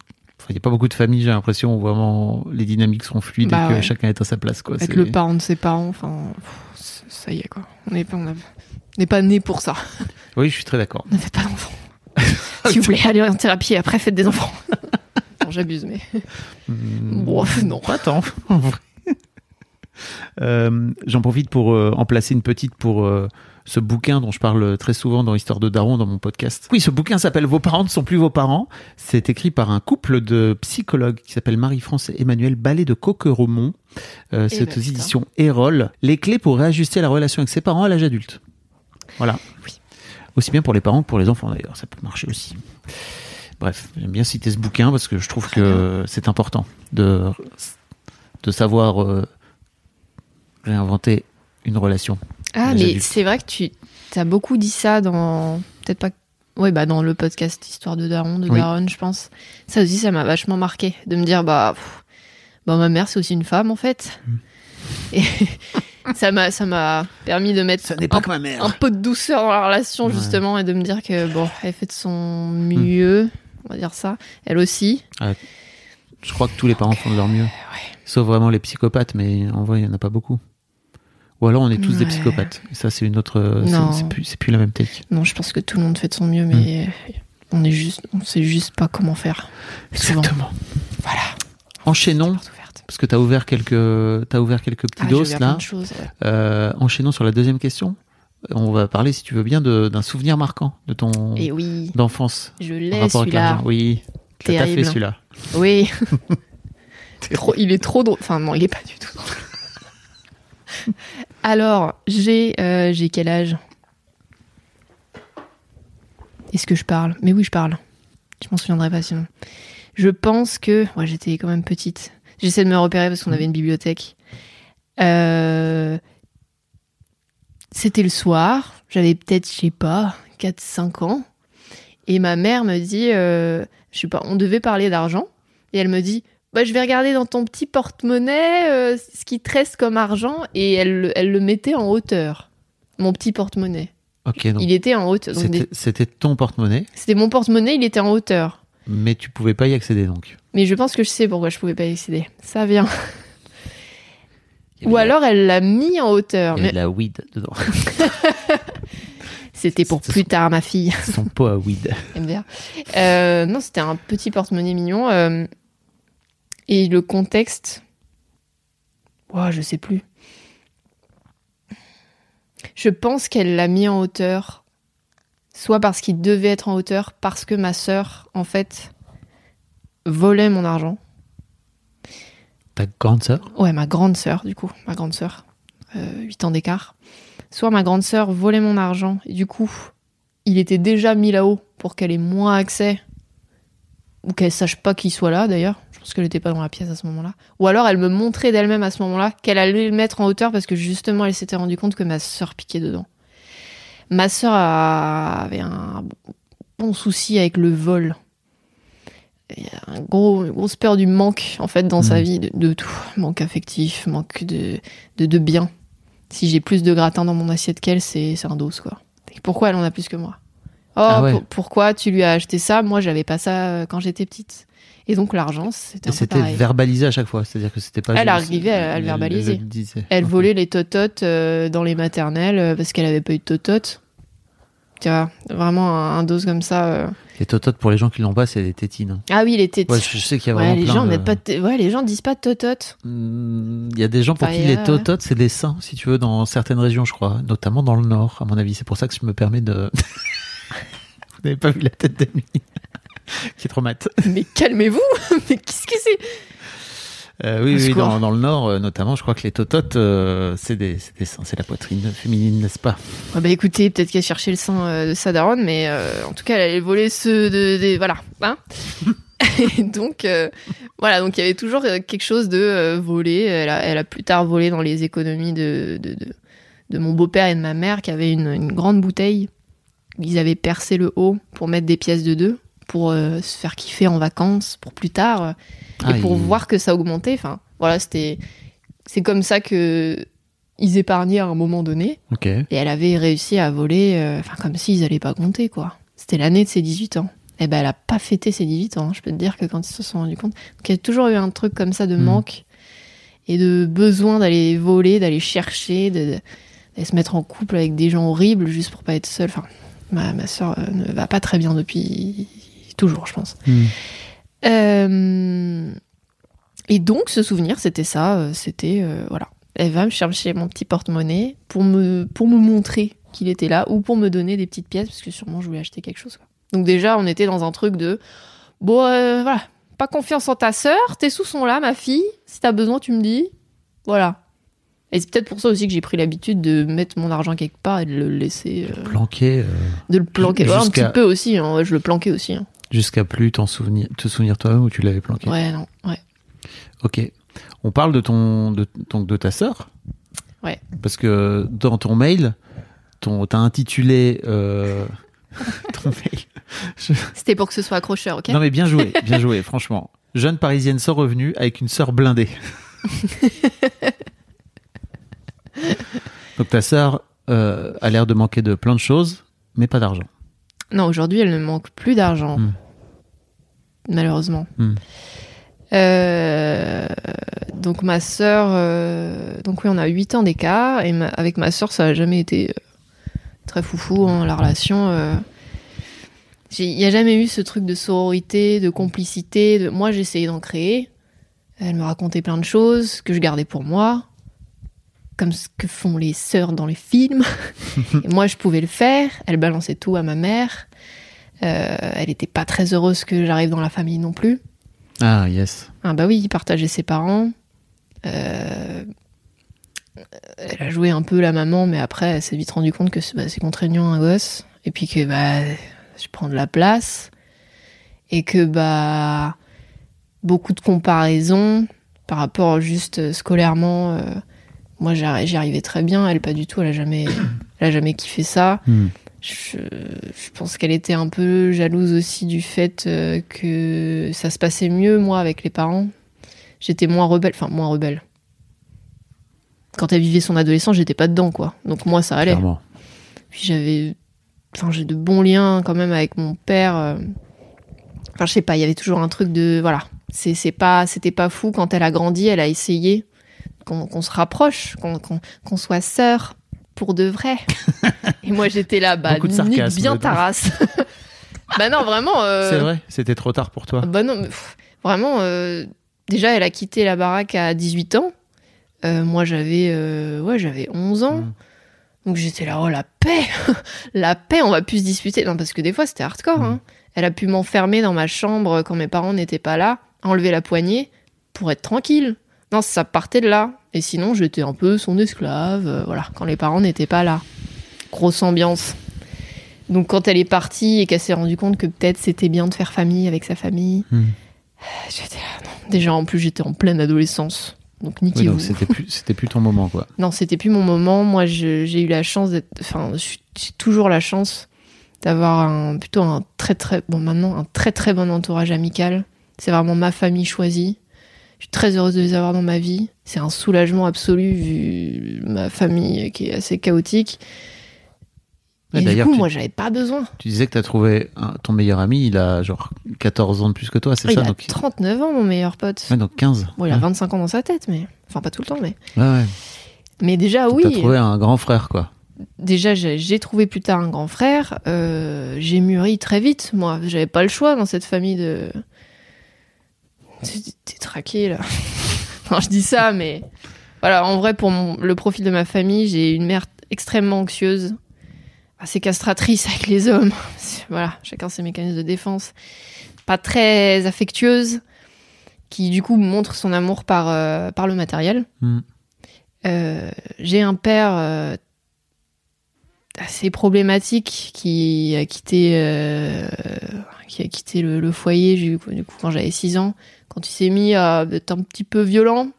il n'y a pas beaucoup de familles, j'ai l'impression, où vraiment les dynamiques sont fluides Bah et que ouais. chacun est à sa place. Quoi. Être le parent de ses parents, enfin, ça y est quoi. On n'est pas, on a- on n'est pas né pour ça. Oui, je suis très d'accord. Ne faites pas d'enfants. S'il vous plaît, allez en thérapie et après faites des enfants. non, j'abuse, mais. Hmm, Bon, non. Pas tant, en vrai. Euh, J'en profite pour euh, en placer une petite pour euh, ce bouquin dont je parle très souvent dans Histoire de Daron dans mon podcast. Oui, ce bouquin s'appelle Vos parents ne sont plus vos parents. C'est écrit par un couple de psychologues qui s'appelle Marie-France et Emmanuel Ballet de Coqueromont. Euh, Eh C'est ben, aux éditions Erol. Les clés pour réajuster la relation avec ses parents à l'âge adulte. Voilà. Oui. Aussi bien pour les parents que pour les enfants d'ailleurs. Ça peut marcher aussi. Bref, j'aime bien citer ce bouquin parce que je trouve que c'est important de, de savoir euh, réinventer une relation. Ah, mais adultes. c'est vrai que tu as beaucoup dit ça dans. Peut-être pas. Ouais, bah dans le podcast Histoire de Daron, de Oui. Daron, je pense. Ça aussi, ça m'a vachement marqué. De me dire, bah. pff, bah ma mère, c'est aussi une femme, en fait. Mm. Et ça m'a ça m'a permis de mettre un, ma mère. un peu de douceur dans la relation, Ouais. justement, et de me dire que, bon, elle fait de son mieux, on va dire ça. Elle aussi. Je crois que tous les parents font de leur mieux. Sauf vraiment les psychopathes, mais en vrai, il n'y en a pas beaucoup. Ou alors on est tous des psychopathes. Et ça, c'est une autre. c'est- Non. C'est plus, plus la même take. Non, je pense que tout le monde fait de son mieux, mais Mm. on est juste, on sait juste pas comment faire. Souvent. Exactement. Voilà. Enchaînons, parce que tu as ouvert quelques, t'as ouvert quelques petits Ah, j'ai dos ouvert plein là. de choses, ouais. Euh, enchaînons sur la deuxième question. On va parler, si tu veux bien, d'un souvenir marquant de ton Et oui, d'enfance. je l'ai celui-là. Oui, t'as t'as fait celui-là. Oui. Trop- il est trop drôle. Enfin, non, il est pas du tout drôle. Alors, j'ai euh, j'ai quel âge? Est-ce que je parle? Mais oui, je parle. Je m'en souviendrai pas sinon. Je pense que. Ouais, j'étais quand même petite. J'essaie de me repérer parce qu'on avait une bibliothèque. Euh, C'était le soir. J'avais peut-être, je sais pas, 4-5 ans. Et ma mère me dit, euh, je sais pas, on devait parler d'argent. Et elle me dit, bah, je vais regarder dans ton petit porte-monnaie euh, ce qui te reste comme argent. Et elle, le- elle le mettait en hauteur. Mon petit porte-monnaie. Ok, donc Il était en hauteur. C'était des- c'était ton porte-monnaie, C'était mon porte-monnaie, il était en hauteur. mais tu pouvais pas y accéder donc. Mais je pense que je sais pourquoi je pouvais pas y accéder. Ça vient. Y Ou la- alors elle l'a mis en hauteur. il y Mais de la weed dedans. c'était pour C'était plus son- tard, ma fille. Son pot à weed. MDR. Euh, non, c'était un petit porte-monnaie mignon. euh, et le contexte. Ouah, je sais plus. Je pense qu'elle l'a mis en hauteur. Soit parce qu'il devait être en hauteur, parce que ma sœur, en fait, volait mon argent. Ta grande sœur? Ouais, ma grande sœur, du coup, ma grande sœur, euh, 8 ans d'écart. Soit ma grande sœur volait mon argent, et du coup, il était déjà mis là-haut pour qu'elle ait moins accès, ou qu'elle sache pas qu'il soit là d'ailleurs. Je pense qu'elle était pas dans la pièce à ce moment-là. Ou alors elle me montrait d'elle-même à ce moment-là qu'elle allait le mettre en hauteur parce que justement elle s'était rendue compte que ma sœur piquait dedans. Ma sœur a- avait un bon souci avec le vol. Il y a un gros, une grosse peur du manque en fait dans sa Mhm. vie, de, de tout. Manque affectif, manque de, de, de bien. Si j'ai plus de gratin dans mon assiette qu'elle, c'est un dos quoi. Et Pourquoi elle en a plus que moi? Ah ouais. pour- pourquoi tu lui as acheté ça? Moi, j'avais pas ça euh, quand j'étais petite. Et donc l'argent, c'était c'était verbalisé à chaque fois, c'est-à-dire que c'était pas. Elle arrivait à- le verbaliser. Elle, volait les tototes euh, dans les maternelles euh, parce qu'elle avait pas eu de tototes. Tu vois, vraiment un, un dose comme ça. Les tototes pour les gens qui l'ont pas, c'est des tétines. Ah oui, les. Ouais, je sais qu'il y a Ouais, vraiment les plein gens de- pas ouais, les gens disent pas de tototes. Hmm, Il y a des gens pour Enfin, qui les tototes, c'est des saints, si tu veux, dans certaines régions, je crois, notamment dans le Nord, à mon avis. C'est pour ça que je me permets de. Vous n'avez pas vu la tête d'Amy qui est trop mate. Mais calmez-vous Mais qu'est-ce que c'est? Euh, oui, dans, dans le Nord, euh, notamment, je crois que les tototes, euh, c'est des, c'est des seins, c'est la poitrine féminine, n'est-ce pas? Ah bah écoutez, peut-être qu'elle cherchait le sein euh, de sa daronne, mais en tout cas, elle allait voler ceux de, des- voilà, hein? Et donc, voilà, donc il y avait toujours quelque chose de voler. Elle a, elle a plus tard volé dans les économies de, de, de, de mon beau-père et de ma mère, qui avaient une, une grande bouteille. Ils avaient percé le haut pour mettre des pièces de deux, pour euh, se faire kiffer en vacances, pour plus tard, euh, et pour il- voir que ça augmentait. Enfin, voilà, c'était, c'est comme ça que ils épargnaient à un moment donné. Et elle avait réussi à voler, euh, enfin comme s'ils allaient pas compter quoi. C'était l'année de ses 18 ans. eh ben, elle a pas fêté ses 18 ans. hein. Je peux te dire que quand ils se sont rendus compte. Donc, il y a toujours eu un truc comme ça de Mm. manque et de besoin d'aller voler, d'aller chercher, de, se mettre en couple avec des gens horribles juste pour pas être seule. Enfin, ma, ma soeur ne va pas très bien depuis toujours, je pense. Hmm. Euh, et donc, ce souvenir, c'était ça. euh, C'était, euh, voilà. Elle va me chercher mon petit porte-monnaie pour me, pour me montrer qu'il était là ou pour me donner des petites pièces parce que sûrement je voulais acheter quelque chose. quoi. Donc, déjà, on était dans un truc de bon, euh, voilà, pas confiance en ta sœur, tes sous sont là, ma fille. Si t'as besoin, tu me dis. Voilà. Et c'est peut-être pour ça aussi que j'ai pris l'habitude de mettre mon argent quelque part et de le laisser, euh, Planqué euh, de le planquer. Ouais, un petit peu aussi, hein, ouais, je le planquais aussi. hein. jusqu'à plus t'en souvenir, te souvenir toi-même où tu l'avais planqué? Ouais, non, ouais. Ok. On parle de ton de, donc de ta sœur? Ouais. Parce que dans ton mail, ton t'as intitulé euh, ton mail. Je- C'était pour que ce soit accrocheur, ok? Non mais bien joué, bien joué, franchement. Jeune parisienne sans revenu avec une sœur blindée. donc ta sœur euh, a l'air de manquer de plein de choses, mais pas d'argent. Non, aujourd'hui, elle ne manque plus d'argent. Hmm. Malheureusement. Hmm. Euh, donc ma sœur, euh, donc oui, on a 8 ans d'écart et ma- avec ma sœur, ça a jamais été très foufou hein, la relation. euh. Il n'y a jamais eu ce truc de sororité, de complicité. De... Moi, essayé d'en créer. Elle me racontait plein de choses que je gardais pour moi, comme ce que font les sœurs dans les films. et moi, je pouvais le faire. Elle balançait tout à ma mère. Euh, elle n'était pas très heureuse que j'arrive dans la famille non plus. Ah yes. Ah bah oui, il partageait ses parents. Euh, elle a joué un peu la maman, mais après, elle s'est vite rendu compte que c'est bah, contraignant un gosse. Et puis que bah, je prends de la place. Et que bah, beaucoup de comparaisons par rapport juste euh, scolairement. euh, moi, j'y arrivais très bien. Elle, pas du tout. Elle a jamais, elle a jamais kiffé ça. Hmm. Je, je pense qu'elle était un peu jalouse aussi du fait euh, que ça se passait mieux, moi, avec les parents. J'étais moins rebelle, enfin, moins rebelle. Quand elle vivait son adolescence, j'étais pas dedans, quoi. Donc, moi, ça allait. Clairement. Puis j'avais. Enfin, j'ai de bons liens quand même avec mon père. euh. Enfin, je sais pas, il y avait toujours un truc de. Voilà. C'est pas, C'était pas fou. Quand elle a grandi, elle a essayé qu'on se rapproche, qu'on soit sœurs pour de vrai. Et moi, j'étais là, bah, nique bien ta race. bah non, vraiment. euh, C'est vrai, c'était trop tard pour toi. bah non, mais pff, vraiment, euh, déjà, elle a quitté la baraque à 18 ans. Euh, moi, j'avais ouais, j'avais 11 ans. Mm. Donc j'étais là, oh la paix La paix, on va plus se disputer. Non, parce que des fois, c'était hardcore. Mm. hein. Elle a pu m'enfermer dans ma chambre quand mes parents n'étaient pas là, enlever la poignée pour être tranquille. Non, ça partait de là. Et sinon, j'étais un peu son esclave, euh, voilà, quand les parents n'étaient pas là. Grosse ambiance. Donc quand elle est partie et qu'elle s'est rendue compte que peut-être c'était bien de faire famille avec sa famille, Hmm. j'étais là, non. Déjà, en plus, j'étais en pleine adolescence. Donc niquez-vous. c'était plus, c'était plus ton moment, quoi. Non, c'était plus mon moment. Moi, j'ai eu la chance d'être. Enfin, j'ai toujours la chance d'avoir un, plutôt un très très bon maintenant un très très bon entourage amical. C'est vraiment ma famille choisie. Je suis très heureuse de les avoir dans ma vie. C'est un soulagement absolu vu ma famille qui est assez chaotique. Et du coup, tu- moi, j'avais pas besoin. Tu disais que t'as trouvé un- ton meilleur ami, il a genre 14 ans de plus que toi, c'est Ah, il ça a donc... 39 ans, mon meilleur pote. Ouais, donc 15. Bon, il a Ouais. 25 ans dans sa tête, mais enfin pas tout le temps, mais Ouais, ouais. mais déjà Donc oui. T'as trouvé un grand frère, quoi. déjà j'ai trouvé plus tard un grand frère. euh, j'ai mûri très vite, moi. J'avais pas le choix dans cette famille de. T'es traqué là. Je dis ça, mais voilà. En vrai, pour mon- le profil de ma famille, j'ai une mère extrêmement anxieuse, assez castratrice avec les hommes. voilà, chacun ses mécanismes de défense. Pas très affectueuse, qui du coup montre son amour par euh, par le matériel. Hmm. Euh, j'ai un père euh, assez problématique qui a quitté qui a quitté le, le foyer du coup, du coup, quand j'avais 6 ans quand il s'est mis à être un petit peu violent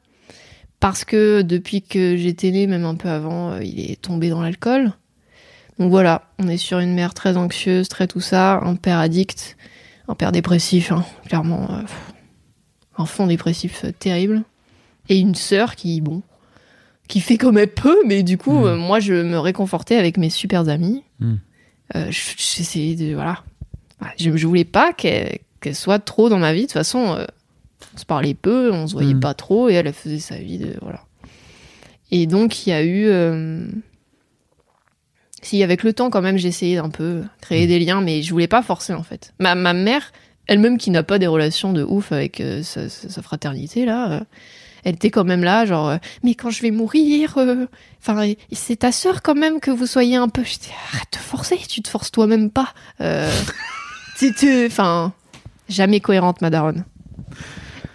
parce que depuis que j'étais née même un peu avant euh, il est tombé dans l'alcool donc voilà on est sur une mère très anxieuse très tout ça un père addict un père dépressif hein, clairement euh, un fond dépressif euh, terrible et une sœur qui bon qui fait comme elle peut, mais du coup, Mm. euh, moi, je me réconfortais avec mes super amis. Mm. Euh, je- J'essayais de. Voilà. je, je voulais pas qu'elle soit trop dans ma vie. De toute façon, on se parlait peu, on se voyait Mm. pas trop, et elle, elle faisait sa vie. De, voilà. Et donc, il y a eu. euh, Si, avec le temps, quand même, j'ai essayé d'un peu créer des liens, mais je voulais pas forcer, en fait. Ma, ma mère, elle-même qui n'a pas des relations de ouf avec euh, sa, fraternité, là, euh, elle était quand même là, genre, euh, mais quand je vais mourir, euh, enfin, c'est ta sœur quand même que vous soyez un peu. J'étais, arrête de forcer, tu te forces toi-même pas. Euh, Enfin, jamais cohérente, ma daronne.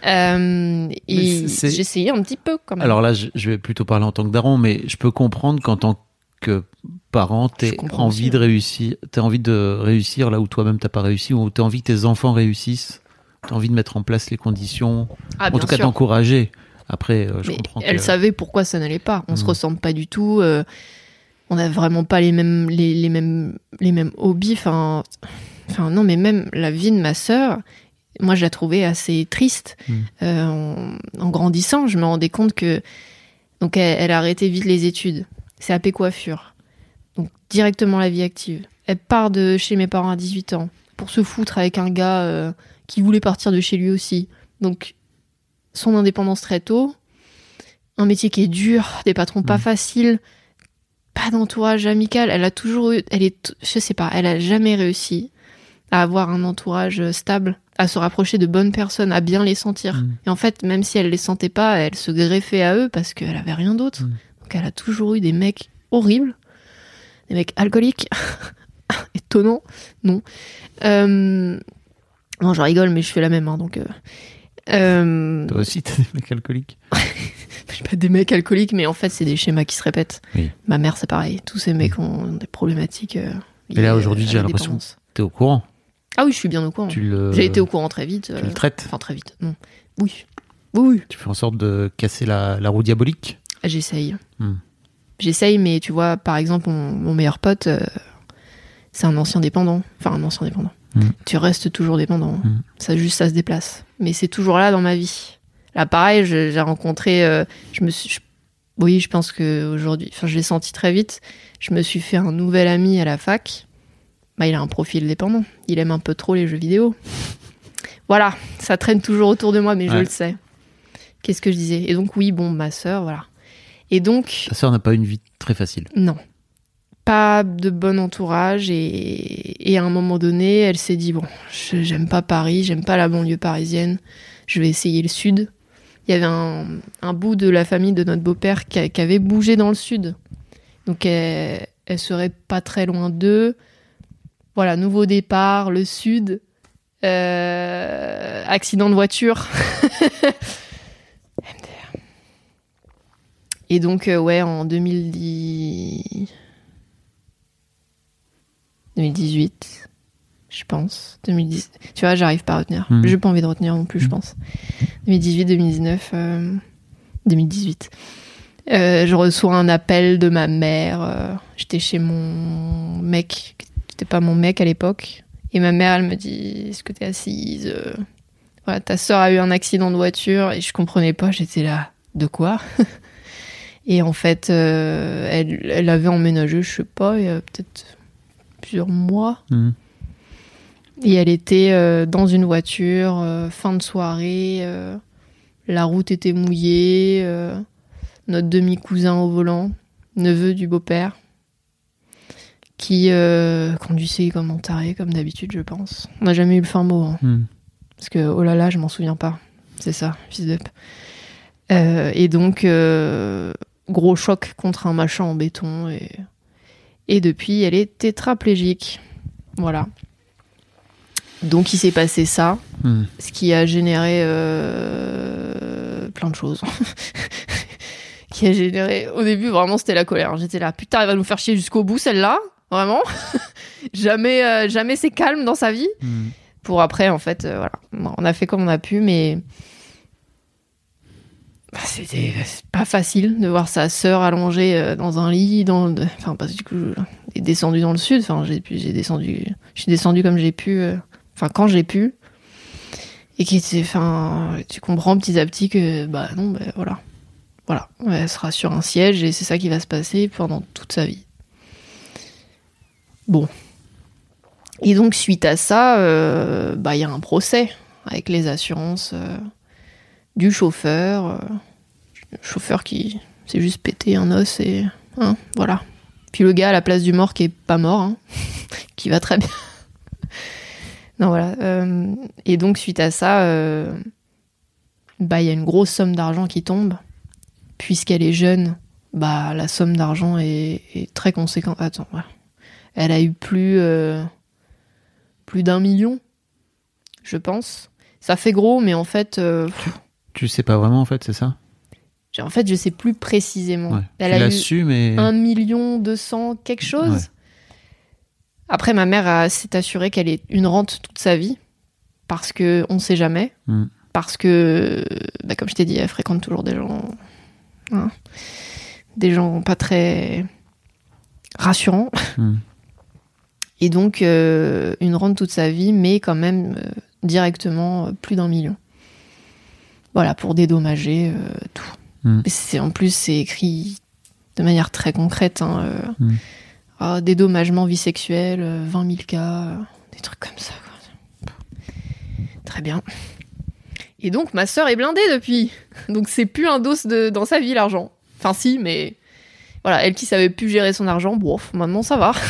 Euh, et j'essayais un petit peu quand même. Alors là, je, je vais plutôt parler en tant que daron, mais je peux comprendre qu'en tant que parent, comprends envie aussi, de réussir, t'as envie de réussir là où toi-même t'as pas réussi, ou t'as envie que tes enfants réussissent, t'as envie de mettre en place les conditions, Ah, en tout cas d'encourager. Après, euh, je Mais comprends elle que... savait pourquoi ça n'allait pas. On se Mm. ressemble pas du tout. euh, on n'a vraiment pas les mêmes, les, les mêmes, les mêmes hobbies. Enfin, enfin, non, mais même la vie de ma sœur, moi, je la trouvais assez triste. Mm. Euh, en, en grandissant, je me rendais compte que donc elle, elle a arrêté vite les études. C'est AP coiffure. Donc directement la vie active. Elle part de chez mes parents à 18 ans pour se foutre avec un gars euh, qui voulait partir de chez lui aussi. Donc son indépendance très tôt, un métier qui est dur, des patrons pas Mm. faciles, pas d'entourage amical. Elle a toujours eu, elle est, je sais pas, elle a jamais réussi à avoir un entourage stable, à se rapprocher de bonnes personnes, à bien les sentir. Mm. Et en fait, même si elle les sentait pas, elle se greffait à eux parce qu'elle avait rien d'autre. Mm. Donc elle a toujours eu des mecs horribles, des mecs alcooliques. Étonnant, non. Euh, Non, je rigole, mais je fais la même, hein, donc. euh, euh, Toi aussi, t'as des mecs alcooliques. pas des mecs alcooliques, mais en fait, c'est des schémas qui se répètent. Oui. Ma mère, c'est pareil. Tous ces mecs ont des problématiques. euh, Et là, aujourd'hui, j'ai l'impression. T'es au courant. Ah oui, je suis bien au courant. Le, J'ai été au courant très vite. tu euh, le traites. Enfin, très vite. Non. Oui. Oui, oui. Tu fais en sorte de casser la, la roue diabolique. J'essaye. Hmm. J'essaye, mais tu vois, par exemple, mon, mon meilleur pote, euh, c'est un ancien dépendant. Enfin, un ancien dépendant. Hmm. Tu restes toujours dépendant. Hmm. Ça, juste, ça se déplace. Mais c'est toujours là dans ma vie. Là, pareil, j'ai rencontré. euh, je me suis. je- oui, je pense que aujourd'hui. Enfin, je l'ai senti très vite. Je me suis fait un nouvel ami à la fac. Bah, il a un profil dépendant. Il aime un peu trop les jeux vidéo. Voilà, ça traîne toujours autour de moi, mais je le sais. Qu'est-ce que je disais? Et donc, oui, bon, ma sœur, voilà. Et donc, Ta sœur n'a pas une vie très facile. non. Pas de bon entourage et, et à un moment donné, elle s'est dit bon, j'aime pas Paris, j'aime pas la banlieue parisienne, je vais essayer le sud. Il y avait un, un bout de la famille de notre beau-père qui avait bougé dans le sud. Donc elle, elle serait pas très loin d'eux. Voilà, nouveau départ, le sud. Euh, accident de voiture. MDR. Et donc, euh, ouais, en 2010... 2018, je pense. 2010. Tu vois, j'arrive pas à retenir. Mhm. J'ai pas envie de retenir non plus, je pense. 2018, 2019, euh, 2018. Euh, je reçois un appel de ma mère. euh, J'étais chez mon mec, qui n'était pas mon mec à l'époque. Et ma mère, elle me dit Est-ce que t'es assise Euh, Voilà, ta soeur a eu un accident de voiture. Et je comprenais pas, j'étais là. De quoi? Et en fait, euh, elle, elle avait emménagé, je sais pas, il y a peut-être plusieurs mois. Mhm. Et elle était euh, dans une voiture, euh, fin de soirée, la route était mouillée, notre demi-cousin au volant, neveu du beau-père, qui euh, conduisait comme un taré, comme d'habitude, je pense. On n'a jamais eu le fin mot, hein, Mhm. parce que oh là là, je m'en souviens pas. C'est ça, fils d'up. Euh, et donc, euh, gros choc contre un machin en béton, et, et depuis, elle est tétraplégique. Voilà. Donc il s'est passé ça, Mhm. ce qui a généré plein de choses. qui a généré. Au début, vraiment, c'était la colère. J'étais là, putain, elle va nous faire chier jusqu'au bout, celle-là, vraiment. jamais, euh, jamais c'est calme dans sa vie. Mhm. Pour après, en fait, euh, voilà, on a fait comme on a pu, mais Bah, c'était pas facile de voir sa sœur allongée euh, dans un lit, dans le... enfin parce que du coup, est descendu dans le sud. Enfin, j'ai pu- j'ai descendu, je suis descendu comme j'ai pu, enfin quand j'ai pu, et qui était, enfin, tu comprends petit à petit que bah non, bah, voilà, voilà, elle sera sur un siège et c'est ça qui va se passer pendant toute sa vie. Bon. Et donc, suite à ça, euh, bah, il y a un procès avec les assurances euh, du chauffeur. euh, chauffeur qui s'est juste pété un os et. hein, voilà. Puis le gars à la place du mort qui est pas mort, hein, qui va très bien. non, voilà. et donc, suite à ça, bah, il y a une grosse somme d'argent qui tombe. Puisqu'elle est jeune, bah, la somme d'argent est, très conséquente. Attends, ouais. Elle a eu plus, euh, plus d'un million, je pense. Ça fait gros, mais en fait, euh, Tu sais pas vraiment en fait, c'est ça? En fait, je sais plus précisément. Ouais. Elle tu a eu su, mais. 1 million 200 quelque chose. Ouais. Après, ma mère s'est assurée qu'elle ait une rente toute sa vie parce que on sait jamais. Mm. Parce que, bah, comme je t'ai dit, elle fréquente toujours des gens, hein, des gens pas très rassurants. Mm. Et donc, euh, une rente toute sa vie, mais quand même euh, directement euh, plus d'un million. Voilà, pour dédommager tout. Mm. C'est En plus, c'est écrit de manière très concrète. Hein, euh, Mm. ah, dédommagement vie sexuelle, euh, 20 000 cas, des trucs comme ça. quoi. Très bien. Et donc, ma sœur est blindée depuis. Donc, c'est plus un dos de, dans sa vie, l'argent. Enfin, si, mais voilà, elle qui savait plus gérer son argent, bof, maintenant ça va.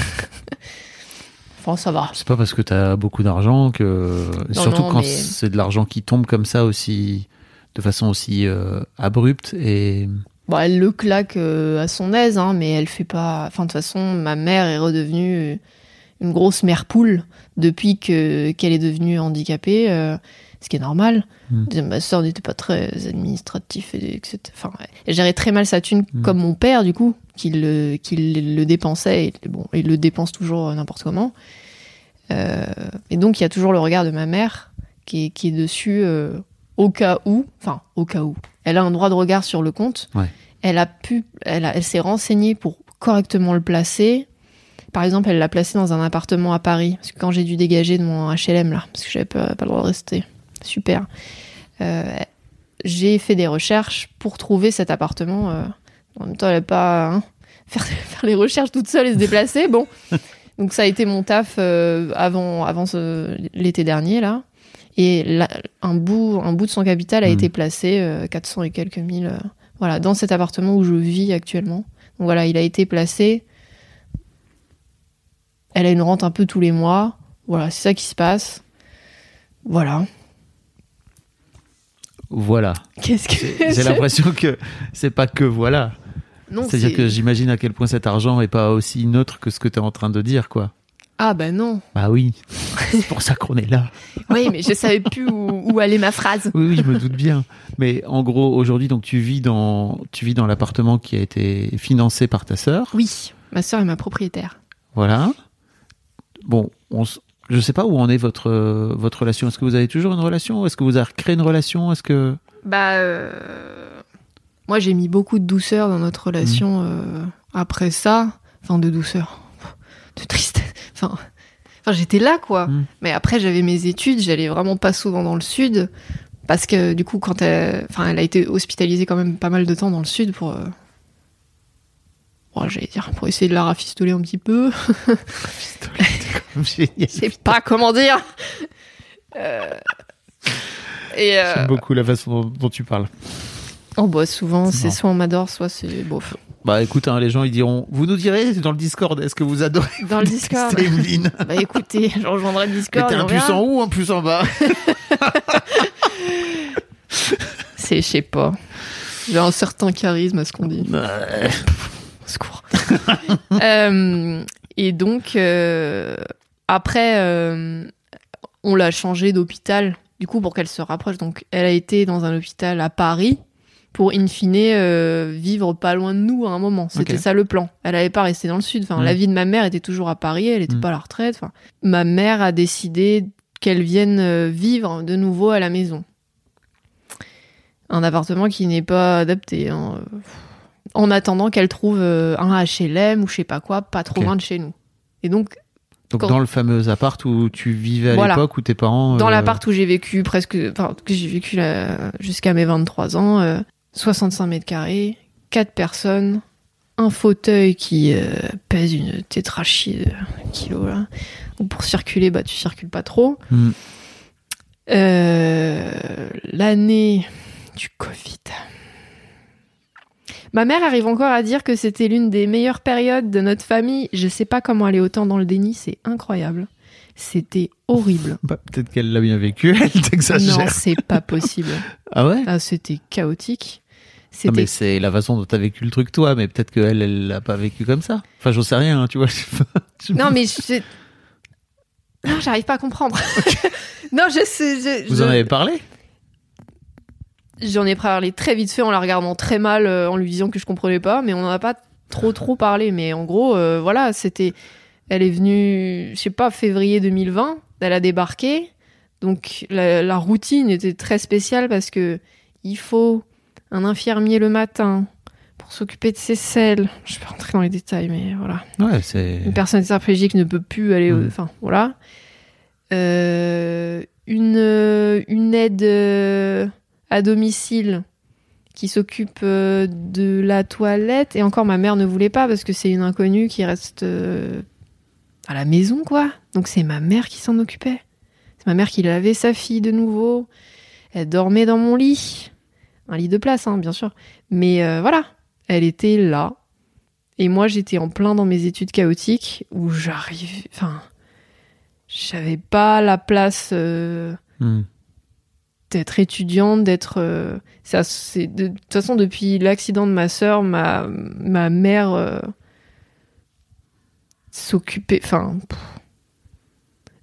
enfin, ça va. C'est pas parce que t'as beaucoup d'argent que. Non, Surtout non, quand mais- c'est de l'argent qui tombe comme ça aussi. De façon aussi euh, abrupte et. Bon, elle le claque euh, à son aise, hein, mais elle fait pas. Enfin, de toute façon, ma mère est redevenue une grosse mère poule depuis que qu'elle est devenue handicapée, euh, ce qui est normal. Mm. Ma soeur n'était pas très administratif, et, etc. Enfin, elle gérait très mal sa thune, Mm. comme mon père, du coup, qui le, qui le dépensait, et bon, il le dépense toujours euh, n'importe comment. Euh, et donc, il y a toujours le regard de ma mère qui est, qui est dessus euh, au cas où, enfin, au cas où. Elle a un droit de regard sur le compte. Ouais. Elle a pu, elle, a- elle s'est renseignée pour correctement le placer. Par exemple, elle l'a placé dans un appartement à Paris. Parce que quand j'ai dû dégager de mon HLM, là, parce que j'avais pas, pas le droit de rester. Super. Euh, j'ai fait des recherches pour trouver cet appartement. euh, en même temps, elle n'a pas hein, faire, faire les recherches toute seule et se déplacer. Bon, donc ça a été mon taf euh, avant, avant l'été dernier là. Et là, un bout, un bout de son capital a Mhm. été placé, euh, 400 et quelques mille, voilà, dans cet appartement où je vis actuellement. Donc voilà, il a été placé. Elle a une rente un peu tous les mois. Voilà, c'est ça qui se passe. Voilà. Voilà. Qu'est-ce que C'est- J'ai l'impression que c'est pas que voilà. Non, C'est-à-dire c'est- que j'imagine à quel point cet argent est pas aussi neutre que ce que tu es en train de dire, quoi. Ah bah non. Bah oui, c'est pour ça qu'on est là. Oui, mais je savais plus où, où allait ma phrase. Oui, oui, je me doute bien. Mais en gros, aujourd'hui, donc tu vis dans, tu vis dans l'appartement qui a été financé par ta sœur. Oui, ma sœur est ma propriétaire. Voilà. Bon, on, je sais pas où en est votre euh, votre relation. Est-ce que vous avez toujours une relation Est-ce que vous avez recréé une relation? Est-ce que Bah, euh, moi j'ai mis beaucoup de douceur dans notre relation euh, après ça. Enfin, de douceur, de tristesse. Enfin, enfin j'étais là quoi. Mm. Mais après j'avais mes études, j'allais vraiment pas souvent dans le sud parce que du coup quand elle, enfin elle a été hospitalisée quand même pas mal de temps dans le sud pour, bon, j'allais dire pour essayer de la rafistoler un petit peu. Génial. Je sais pas comment dire. Euh, Et euh, J'aime beaucoup la façon dont, dont tu parles. oh bah souvent C'est soit on m'adore, soit c'est bof. Bah écoute, hein, les gens ils diront, vous nous direz dans le Discord, est-ce que vous adorez Dans le Discord. Bah écoutez, je rejoindrai le Mais Discord. t'es un on plus en haut, un plus en bas C'est, je sais pas. J'ai un certain charisme à ce qu'on dit. Ouais. Secours. Euh, et donc, euh, après, euh, on l'a changé d'hôpital, du coup, pour qu'elle se rapproche. Donc, elle a été dans un hôpital à Paris pour, in fine, vivre pas loin de nous à un moment. C'était ça le plan. Elle allait pas rester dans le sud. Enfin, la vie de ma mère était toujours à Paris, elle était Mm. pas à la retraite. Enfin, ma mère a décidé qu'elle vienne vivre de nouveau à la maison. Un appartement qui n'est pas adapté. hein. En attendant qu'elle trouve euh, un HLM ou je sais pas quoi, pas trop loin de chez nous. Et donc, Donc Quand- dans le fameux appart où tu vivais à Voilà. l'époque, où tes parents... dans euh, l'appart où j'ai vécu presque, enfin, que j'ai vécu jusqu'à mes 23 ans, euh, 65 mètres carrés, 4 personnes, un fauteuil qui euh, pèse une tétrachie de kilos, là, pour circuler, bah tu circules pas trop. Mm. Euh, L'année du Covid. Ma mère arrive encore à dire que c'était l'une des meilleures périodes de notre famille. Je sais pas comment aller autant dans le déni, c'est incroyable. C'était horrible. Bah, Peut-être qu'elle l'a bien vécu, elle Non, t'exagère. c'est pas possible. Ah ouais? Ah, c'était chaotique. Non, mais c'est la façon dont t'as vécu le truc toi, mais peut-être qu'elle, elle l'a pas vécu comme ça. Enfin, j'en sais rien, hein, tu vois. Non, mais je... Non, j'arrive pas à comprendre. non, je sais. je- Vous je- en avez parlé? J'en ai parlé très vite fait en la regardant très mal, euh, en lui disant que je comprenais pas, mais on n'en a pas trop trop parlé. Mais en gros, euh, voilà, c'était. Elle est venue, je sais pas, février 2020. Elle a débarqué. Donc la, la routine était très spéciale parce que il faut un infirmier le matin pour s'occuper de ses selles. Je vais pas rentrer dans les détails, mais voilà. Ouais, c'est. Une personne tétraplégique ne peut plus aller. au- Mm. Enfin, voilà. Euh, une, une aide domicile qui s'occupe euh, de la toilette. Et encore, ma mère ne voulait pas parce que c'est une inconnue qui reste euh, à la maison, quoi. Donc, c'est ma mère qui s'en occupait. C'est ma mère qui lavait sa fille de nouveau. Elle dormait dans mon lit. Un lit de place, hein, bien sûr. Mais euh, voilà, elle était là. Et moi, j'étais en plein dans mes études chaotiques où j'arrive. Enfin, j'avais pas la place Hmm. D'être étudiante, d'être. euh, ça, c'est de, de toute façon depuis l'accident de ma sœur, ma ma mère euh, s'occupait. Enfin,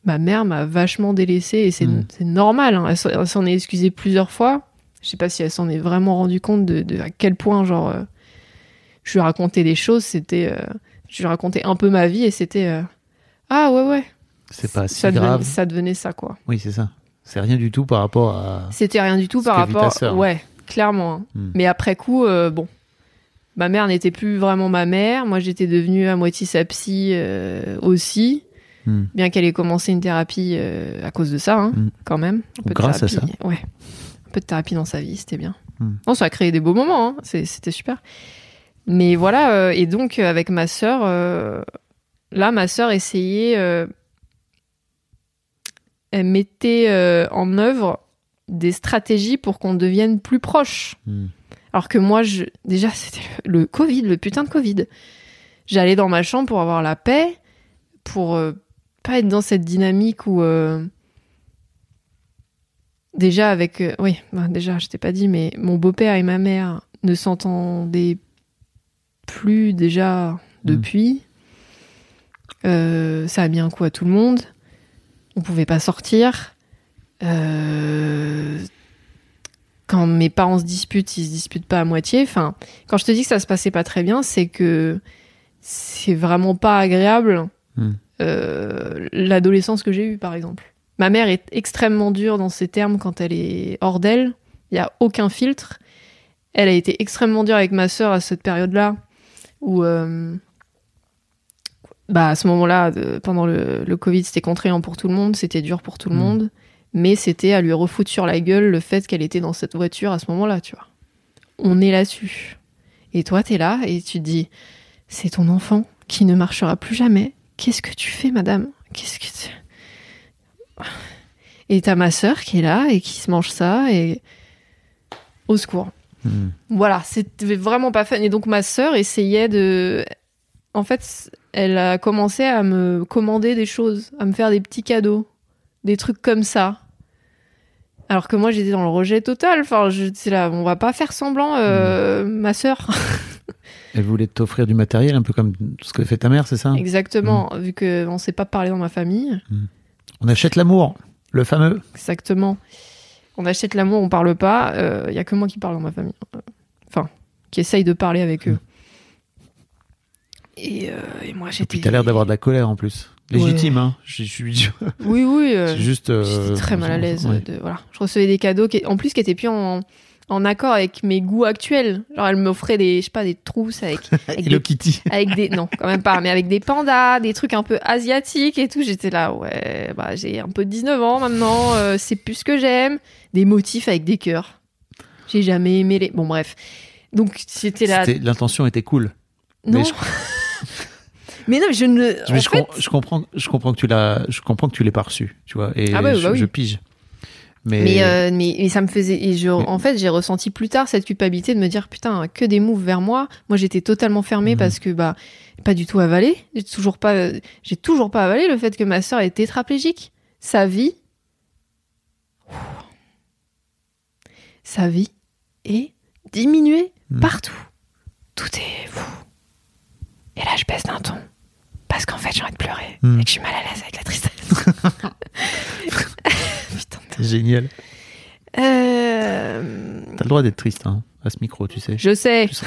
ma mère m'a vachement délaissée et c'est Mm. c'est normal. hein. Elle s'en- elle s'en est excusée plusieurs fois. Je sais pas si elle s'en est vraiment rendue compte de, de à quel point genre euh, je lui racontais des choses. C'était, je lui racontais un peu ma vie et c'était ah ouais ouais. C'est pas si ça grave. Devenait, ça devenait ça quoi. Oui, c'est ça. C'est rien du tout par rapport à. C'était rien du tout par rapport. sœur. Ouais, clairement. hein. Hmm. Mais après coup, euh, bon, ma mère n'était plus vraiment ma mère. Moi, j'étais devenue à moitié sa psy euh, aussi, Hmm. bien qu'elle ait commencé une thérapie euh, à cause de ça, hein, Hmm. quand même. Un peu de Grâce à thérapie. Ouais, un peu de thérapie dans sa vie, c'était bien. Non, ça a créé des beaux moments. hein. C'était super. Mais voilà, et donc avec ma sœur, là, ma sœur essayait, mettait euh, en œuvre des stratégies pour qu'on devienne plus proches. Hmm. Alors que moi, je, déjà, c'était le Covid, le putain de Covid. J'allais dans ma chambre pour avoir la paix, pour euh, pas être dans cette dynamique où. euh, déjà, avec. euh, oui, bah, déjà, je t'ai pas dit, mais mon beau-père et ma mère ne s'entendaient plus déjà depuis. Euh, ça a mis un coup à tout le monde. On pouvait pas sortir. Euh, quand mes parents se disputent, ils se disputent pas à moitié. Enfin, quand je te dis que ça se passait pas très bien, c'est que c'est vraiment pas agréable Hmm. euh, l'adolescence que j'ai eue, par exemple. Ma mère est extrêmement dure dans ses termes quand elle est hors d'elle. Il y a aucun filtre. Elle a été extrêmement dure avec ma sœur à cette période-là, où euh, bah, à ce moment-là, de- pendant le, le Covid, c'était contraignant pour tout le monde, c'était dur pour tout le Mm. monde, mais c'était à lui refoutre sur la gueule le fait qu'elle était dans cette voiture à ce moment-là, tu vois. On est là-dessus. Et toi, t'es là et tu te dis, c'est ton enfant qui ne marchera plus jamais. Qu'est-ce que tu fais, madame? Qu'est-ce que tu... Et t'as ma sœur qui est là et qui se mange ça et au secours. Hmm. Voilà, c'était vraiment pas fun. Et donc ma sœur essayait de. En fait, elle a commencé à me commander des choses, à me faire des petits cadeaux, des trucs comme ça. Alors que moi j'étais dans le rejet total. Enfin, j'étais là, on va pas faire semblant, euh, ma sœur. Elle voulait t'offrir du matériel, un peu comme ce que fait ta mère, c'est ça? Exactement, vu que on sait pas parler dans ma famille. On achète l'amour, le fameux. Exactement. On achète l'amour, on parle pas. Il y a que moi qui parle dans ma famille. Euh, Enfin, qui essaye de parler avec eux. Et, euh, et moi j'étais. puis t'as l'air d'avoir de la colère en plus. Légitime, hein. Je suis Oui, oui. euh, c'est juste. euh, J'étais très mal à l'aise. ouais. De, voilà. Je recevais des cadeaux qui, en plus qui étaient plus en, en accord avec mes goûts actuels. Genre, elle m'offrait des, je sais pas, des trousses avec, avec, Hello des, Kitty. avec des, non, quand même pas, mais avec des pandas, des trucs un peu asiatiques et tout. J'étais là, ouais, bah, j'ai un peu 19 ans maintenant, euh, c'est plus ce que j'aime. Des motifs avec des cœurs. J'ai jamais aimé les, bon, bref. Donc, c'était là. L'intention était cool. Non. mais je- Mais non, je ne. Mais je, fait, com- je comprends, je comprends que tu l'as, je comprends que tu l'aies pas reçu, tu vois, et Ah bah, je, bah oui. je pige. Mais, Mais, euh, mais, mais ça me faisait. Et je, en fait, j'ai ressenti plus tard cette culpabilité de me dire putain, que des moves vers moi. Moi, j'étais totalement fermée Mhm. parce que, bah, pas du tout avalé. J'ai toujours pas, j'ai toujours pas avalé le fait que ma sœur est tétraplégique. Sa vie. Sa vie est diminuée Mhm. partout. Tout est fou. Et là, je baisse d'un ton. Parce qu'en fait, j'ai envie de pleurer. Mhm. Et que je suis mal à l'aise avec la tristesse. Putain de génial. Euh, T'as le droit d'être triste, hein, à ce micro, tu sais. Je sais. Je sais.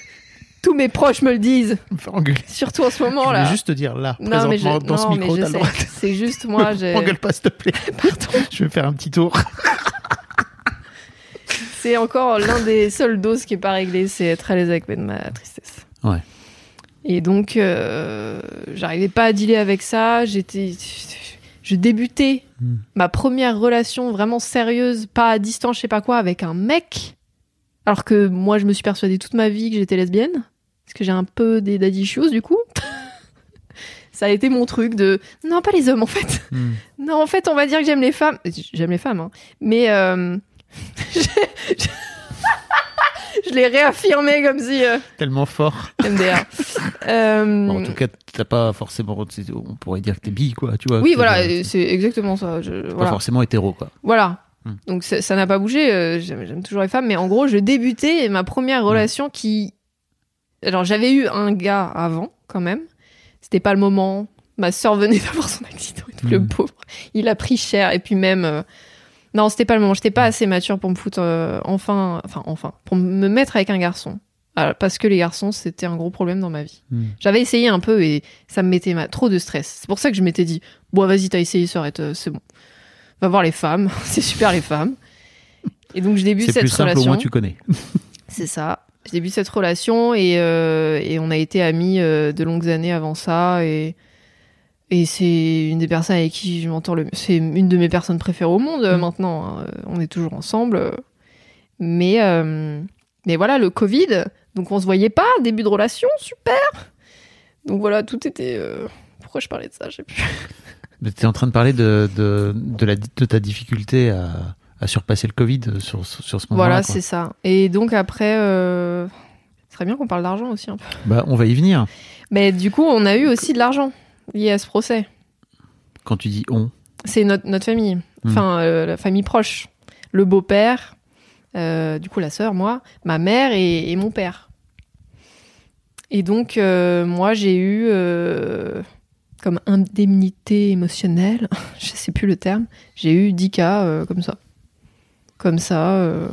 Tous mes proches me le disent, me faire engueuler. surtout en ce Je moment voulais là. juste te dire là, non mais je, dans ce non, micro, mais t'as je le droit. C'est juste moi. M'engueule pas, s'il te plaît. Pardon. Je vais faire un petit tour. C'est encore l'un des seules doses qui est pas réglé, c'est être à l'aise avec ma tristesse. Ouais. Et donc, euh, j'arrivais pas à dealer avec ça. J'étais, je débutais Hmm. ma première relation vraiment sérieuse, pas à distance, je sais pas quoi, avec un mec. Alors que moi, je me suis persuadée toute ma vie que j'étais lesbienne, parce que j'ai un peu des daddy issues du coup. ça a été mon truc de non, pas les hommes en fait. Hmm. Non, en fait, on va dire que j'aime les femmes. J'aime les femmes, hein. mais euh, je, l'ai réaffirmé comme si euh, Tellement fort. MDR. Euh, Bon, en tout cas, t'as pas forcément. On pourrait dire que t'es bi, quoi, tu vois. oui, que voilà, t'es- c'est exactement ça. Je, Pas voilà. forcément hétéro, quoi. Voilà. Hmm. Donc ça ça n'a pas bougé. euh, J'aime j'aime toujours les femmes, mais en gros, je débutais ma première relation qui. Alors j'avais eu un gars avant, quand même. C'était pas le moment. Ma sœur venait d'avoir son accident et tout, le Hmm. pauvre. Il a pris cher et puis même. euh, Non, c'était pas le moment. J'étais pas assez mature pour me foutre euh, enfin, enfin, enfin, pour me mettre avec un garçon. Alors, parce que les garçons, c'était un gros problème dans ma vie. Hmm. J'avais essayé un peu et ça me mettait ma- trop de stress. C'est pour ça que je m'étais dit, bon, vas-y, t'as essayé, ça euh, c'est bon. Va voir les femmes, c'est super les femmes. Et donc je débute C'est cette plus simple, au relation. moins tu connais. C'est ça. Je débute cette relation et, euh, et on a été amis euh, de longues années avant ça et et c'est une des personnes avec qui je m'entends le c'est une de mes personnes préférées au monde euh, Mm. maintenant. hein. On est toujours ensemble, mais euh, mais voilà le Covid, donc on se voyait pas début de relation, super. Donc voilà tout était. euh, Pourquoi je parlais de ça Je sais plus. Mais t'es en train de parler de, de, de, la, de ta difficulté à, à surpasser le Covid sur, sur, ce moment-là. Voilà c'est ça. Et donc après, euh... ce serait bien qu'on parle d'argent aussi un peu. Bah, on va y venir. Mais du coup, on a eu aussi de l'argent lié à ce procès. Quand tu dis on, C'est notre, notre famille, enfin euh, la famille proche. Le beau-père, euh, du coup la sœur, moi, ma mère et, et mon père. Et donc, euh, moi, j'ai eu comme indemnité émotionnelle, je sais plus le terme, j'ai eu 10 cas comme ça. Comme ça.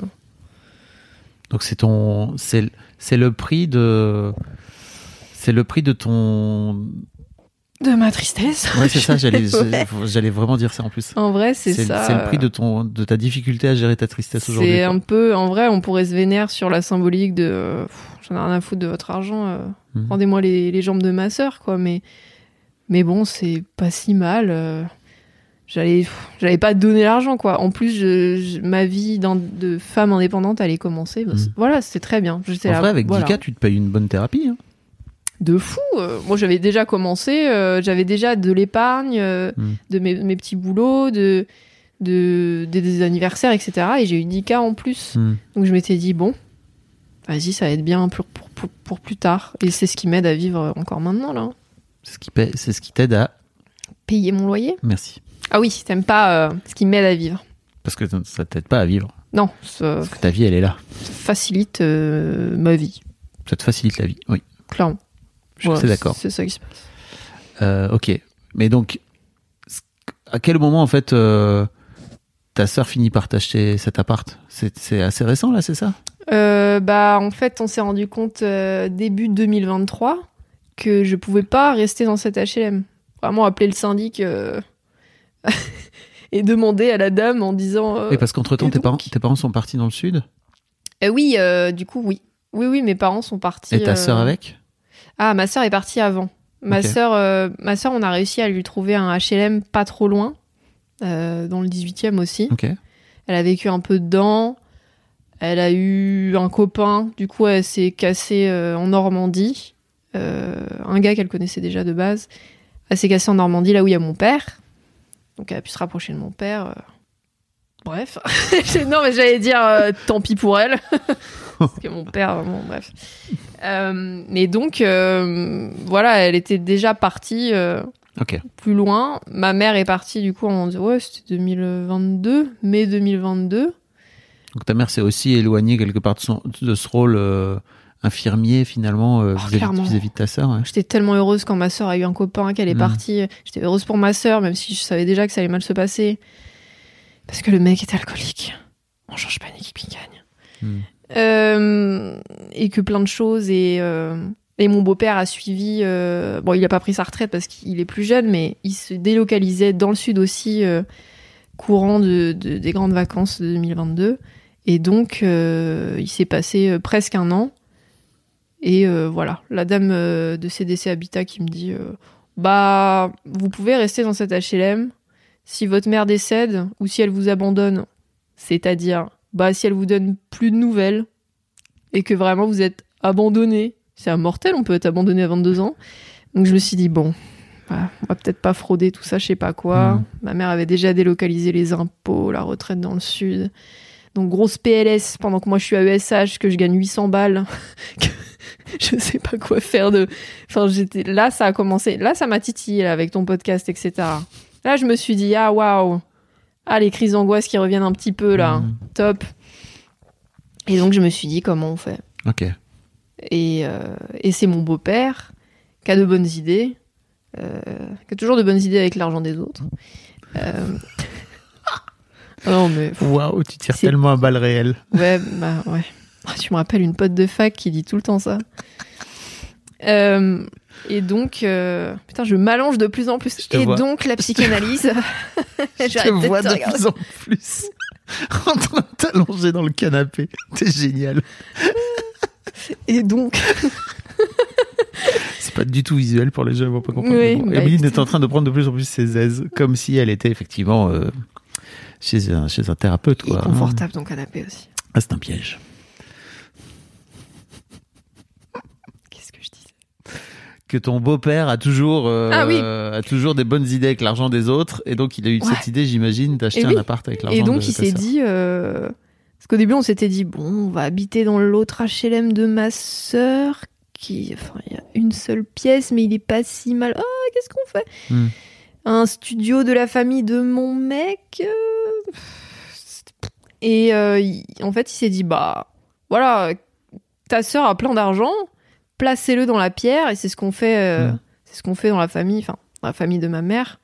donc c'est ton, c'est le prix de, c'est le prix de ton. De ma tristesse. Ouais, c'est ça. J'allais, Ouais. vraiment dire ça en plus. En vrai, c'est ça. c'est le prix de ton, de ta difficulté à gérer ta tristesse aujourd'hui. C'est un peu, en vrai, on pourrait se vénérer sur la symbolique de euh, j'en ai rien à foutre de votre argent, euh, Mhm. rendez-moi les, les jambes de ma sœur, quoi. Mais, mais bon, c'est pas si mal. euh, j'allais, j'allais pas donner l'argent, quoi. En plus, je- je- ma vie de femme indépendante allait commencer. Bah, Mhm. Voilà, c'était très bien. En là, vrai, avec voilà. 10K, tu te payes une bonne thérapie. hein. De fou. euh, moi, j'avais déjà commencé. euh, j'avais déjà de l'épargne, euh, Mhm. de mes, mes petits boulots, de, de, des, des anniversaires, etc. Et j'ai eu 10 cas en plus. Hmm. Donc je m'étais dit, bon, vas-y, ça va être bien pour, pour, pour, pour plus tard. Et c'est ce qui m'aide à vivre encore maintenant, là. C'est ce qui paie- c'est ce qui t'aide à. Payer mon loyer. Merci. Ah oui, t'aimes pas euh, ce qui m'aide à vivre. Parce que ça t'aide pas à vivre. Non, ça, Parce que ta vie, elle est là. ça facilite ma vie, Ça te facilite la vie. Oui, clairement. Je suis assez d'accord. C'est ça qui se passe. Euh, ok. Mais donc, à quel moment, en fait, euh, ta sœur finit par t'acheter cet appart? C'est assez récent, là, c'est ça? Euh, bah, en fait, on s'est rendu compte euh, début 2023 que je pouvais pas rester dans cet HLM. Vraiment appeler le syndic euh, et demander à la dame en disant. euh, Et parce qu'entre-temps, et tes donc parents, tes parents sont partis dans le sud? Euh, oui, euh, du coup, oui. Oui, oui, mes parents sont partis. Et ta euh, sœur avec? Ah, ma sœur est partie avant. Ma Ok. sœur, euh, ma sœur, on a réussi à lui trouver un HLM pas trop loin, euh, dans le 18e aussi. Elle a vécu un peu dedans. Elle a eu un copain. Du coup, elle s'est cassée euh, en Normandie. un gars qu'elle connaissait déjà de base. Elle s'est cassée en Normandie, là où il y a mon père. Donc elle a pu se rapprocher de mon père. Bref. non, mais j'allais dire tant pis pour elle. Parce que mon père, vraiment, bref. Euh, mais donc, euh, voilà, elle était déjà partie euh, plus loin. Ma mère est partie, du coup, en ouais, c'était 2022, mai 2022. Donc ta mère s'est aussi éloignée quelque part de, son- de ce rôle euh, infirmier finalement euh, Oh, vis-à-vis de ta sœur. ouais. J'étais tellement heureuse quand ma sœur a eu un copain, qu'elle est Mm. partie. J'étais heureuse pour ma sœur, même si je savais déjà que ça allait mal se passer. Parce que le mec était alcoolique. On change pas une équipe qui gagne. Mm. Euh, et que plein de choses. Et, euh, et mon beau-père a suivi. euh, bon, il a pas pris sa retraite parce qu'il est plus jeune, mais il se délocalisait dans le sud aussi, courant de, de- des grandes vacances de 2022. Et donc, il s'est passé presque un an. Et voilà, la dame de CDC Habitat qui me dit Bah, vous pouvez rester dans cet HLM si votre mère décède ou si elle vous abandonne. C'est-à-dire, bah, si elle vous donne plus de nouvelles et que vraiment vous êtes abandonné. C'est un mortel, on peut être abandonné à 22 ans. Donc je me suis dit Bon, bah, on va peut-être pas frauder tout ça, je sais pas quoi. Mhm. Ma mère avait déjà délocalisé les impôts, la retraite dans le sud. Donc grosse PLS pendant que moi je suis à ESH, que je gagne 800 balles. que je sais pas quoi faire de. Enfin, j'étais là, ça a commencé. Là, ça m'a titillé là, avec ton podcast, etc. Là, je me suis dit ah waouh, ah les crises d'angoisse qui reviennent un petit peu là, Mhm. top. Et donc je me suis dit comment on fait? Ok. Et, euh, et c'est mon beau-père qui a de bonnes idées, euh, qui a toujours de bonnes idées avec l'argent des autres. Euh, ah non mais Waouh, tu tires tellement à balles réelles. Ouais, bah ouais. Ah, Tu me rappelles une pote de fac qui dit tout le temps ça. Euh, et donc, euh, putain, je m'allonge de plus en plus. Et vois. donc, la psychanalyse. Je te vois de plus en plus en train de t'allonger dans le canapé. T'es génial. Et donc, C'est pas du tout visuel pour les gens, ils vont pas comprendre. Oui, Bon, bah, Emeline est en train de prendre de plus en plus ses aises, comme si elle était effectivement euh, chez, un, chez un thérapeute. Quoi. confortable ton canapé aussi. Ah, c'est un piège. Qu'est-ce que je disais Que ton beau-père a toujours, euh, Ah oui. a toujours des bonnes idées avec l'argent des autres, et donc il a eu Ouais. cette idée, j'imagine, d'acheter Et un appart avec l'argent Et de donc, il s'est dit. euh, Parce qu'au début, on s'était dit, bon, on va habiter dans l'autre HLM de ma sœur, qui. Enfin, il y a une seule pièce, mais il est pas si mal. Ah, qu'est-ce qu'on fait? Hmm. Un studio de la famille de mon mec. euh, Et il- en fait, il s'est dit, bah, voilà, ta sœur a plein d'argent, placez-le dans la pierre, et c'est ce qu'on fait. euh. C'est ce qu'on fait dans la famille, enfin, dans la famille de ma mère.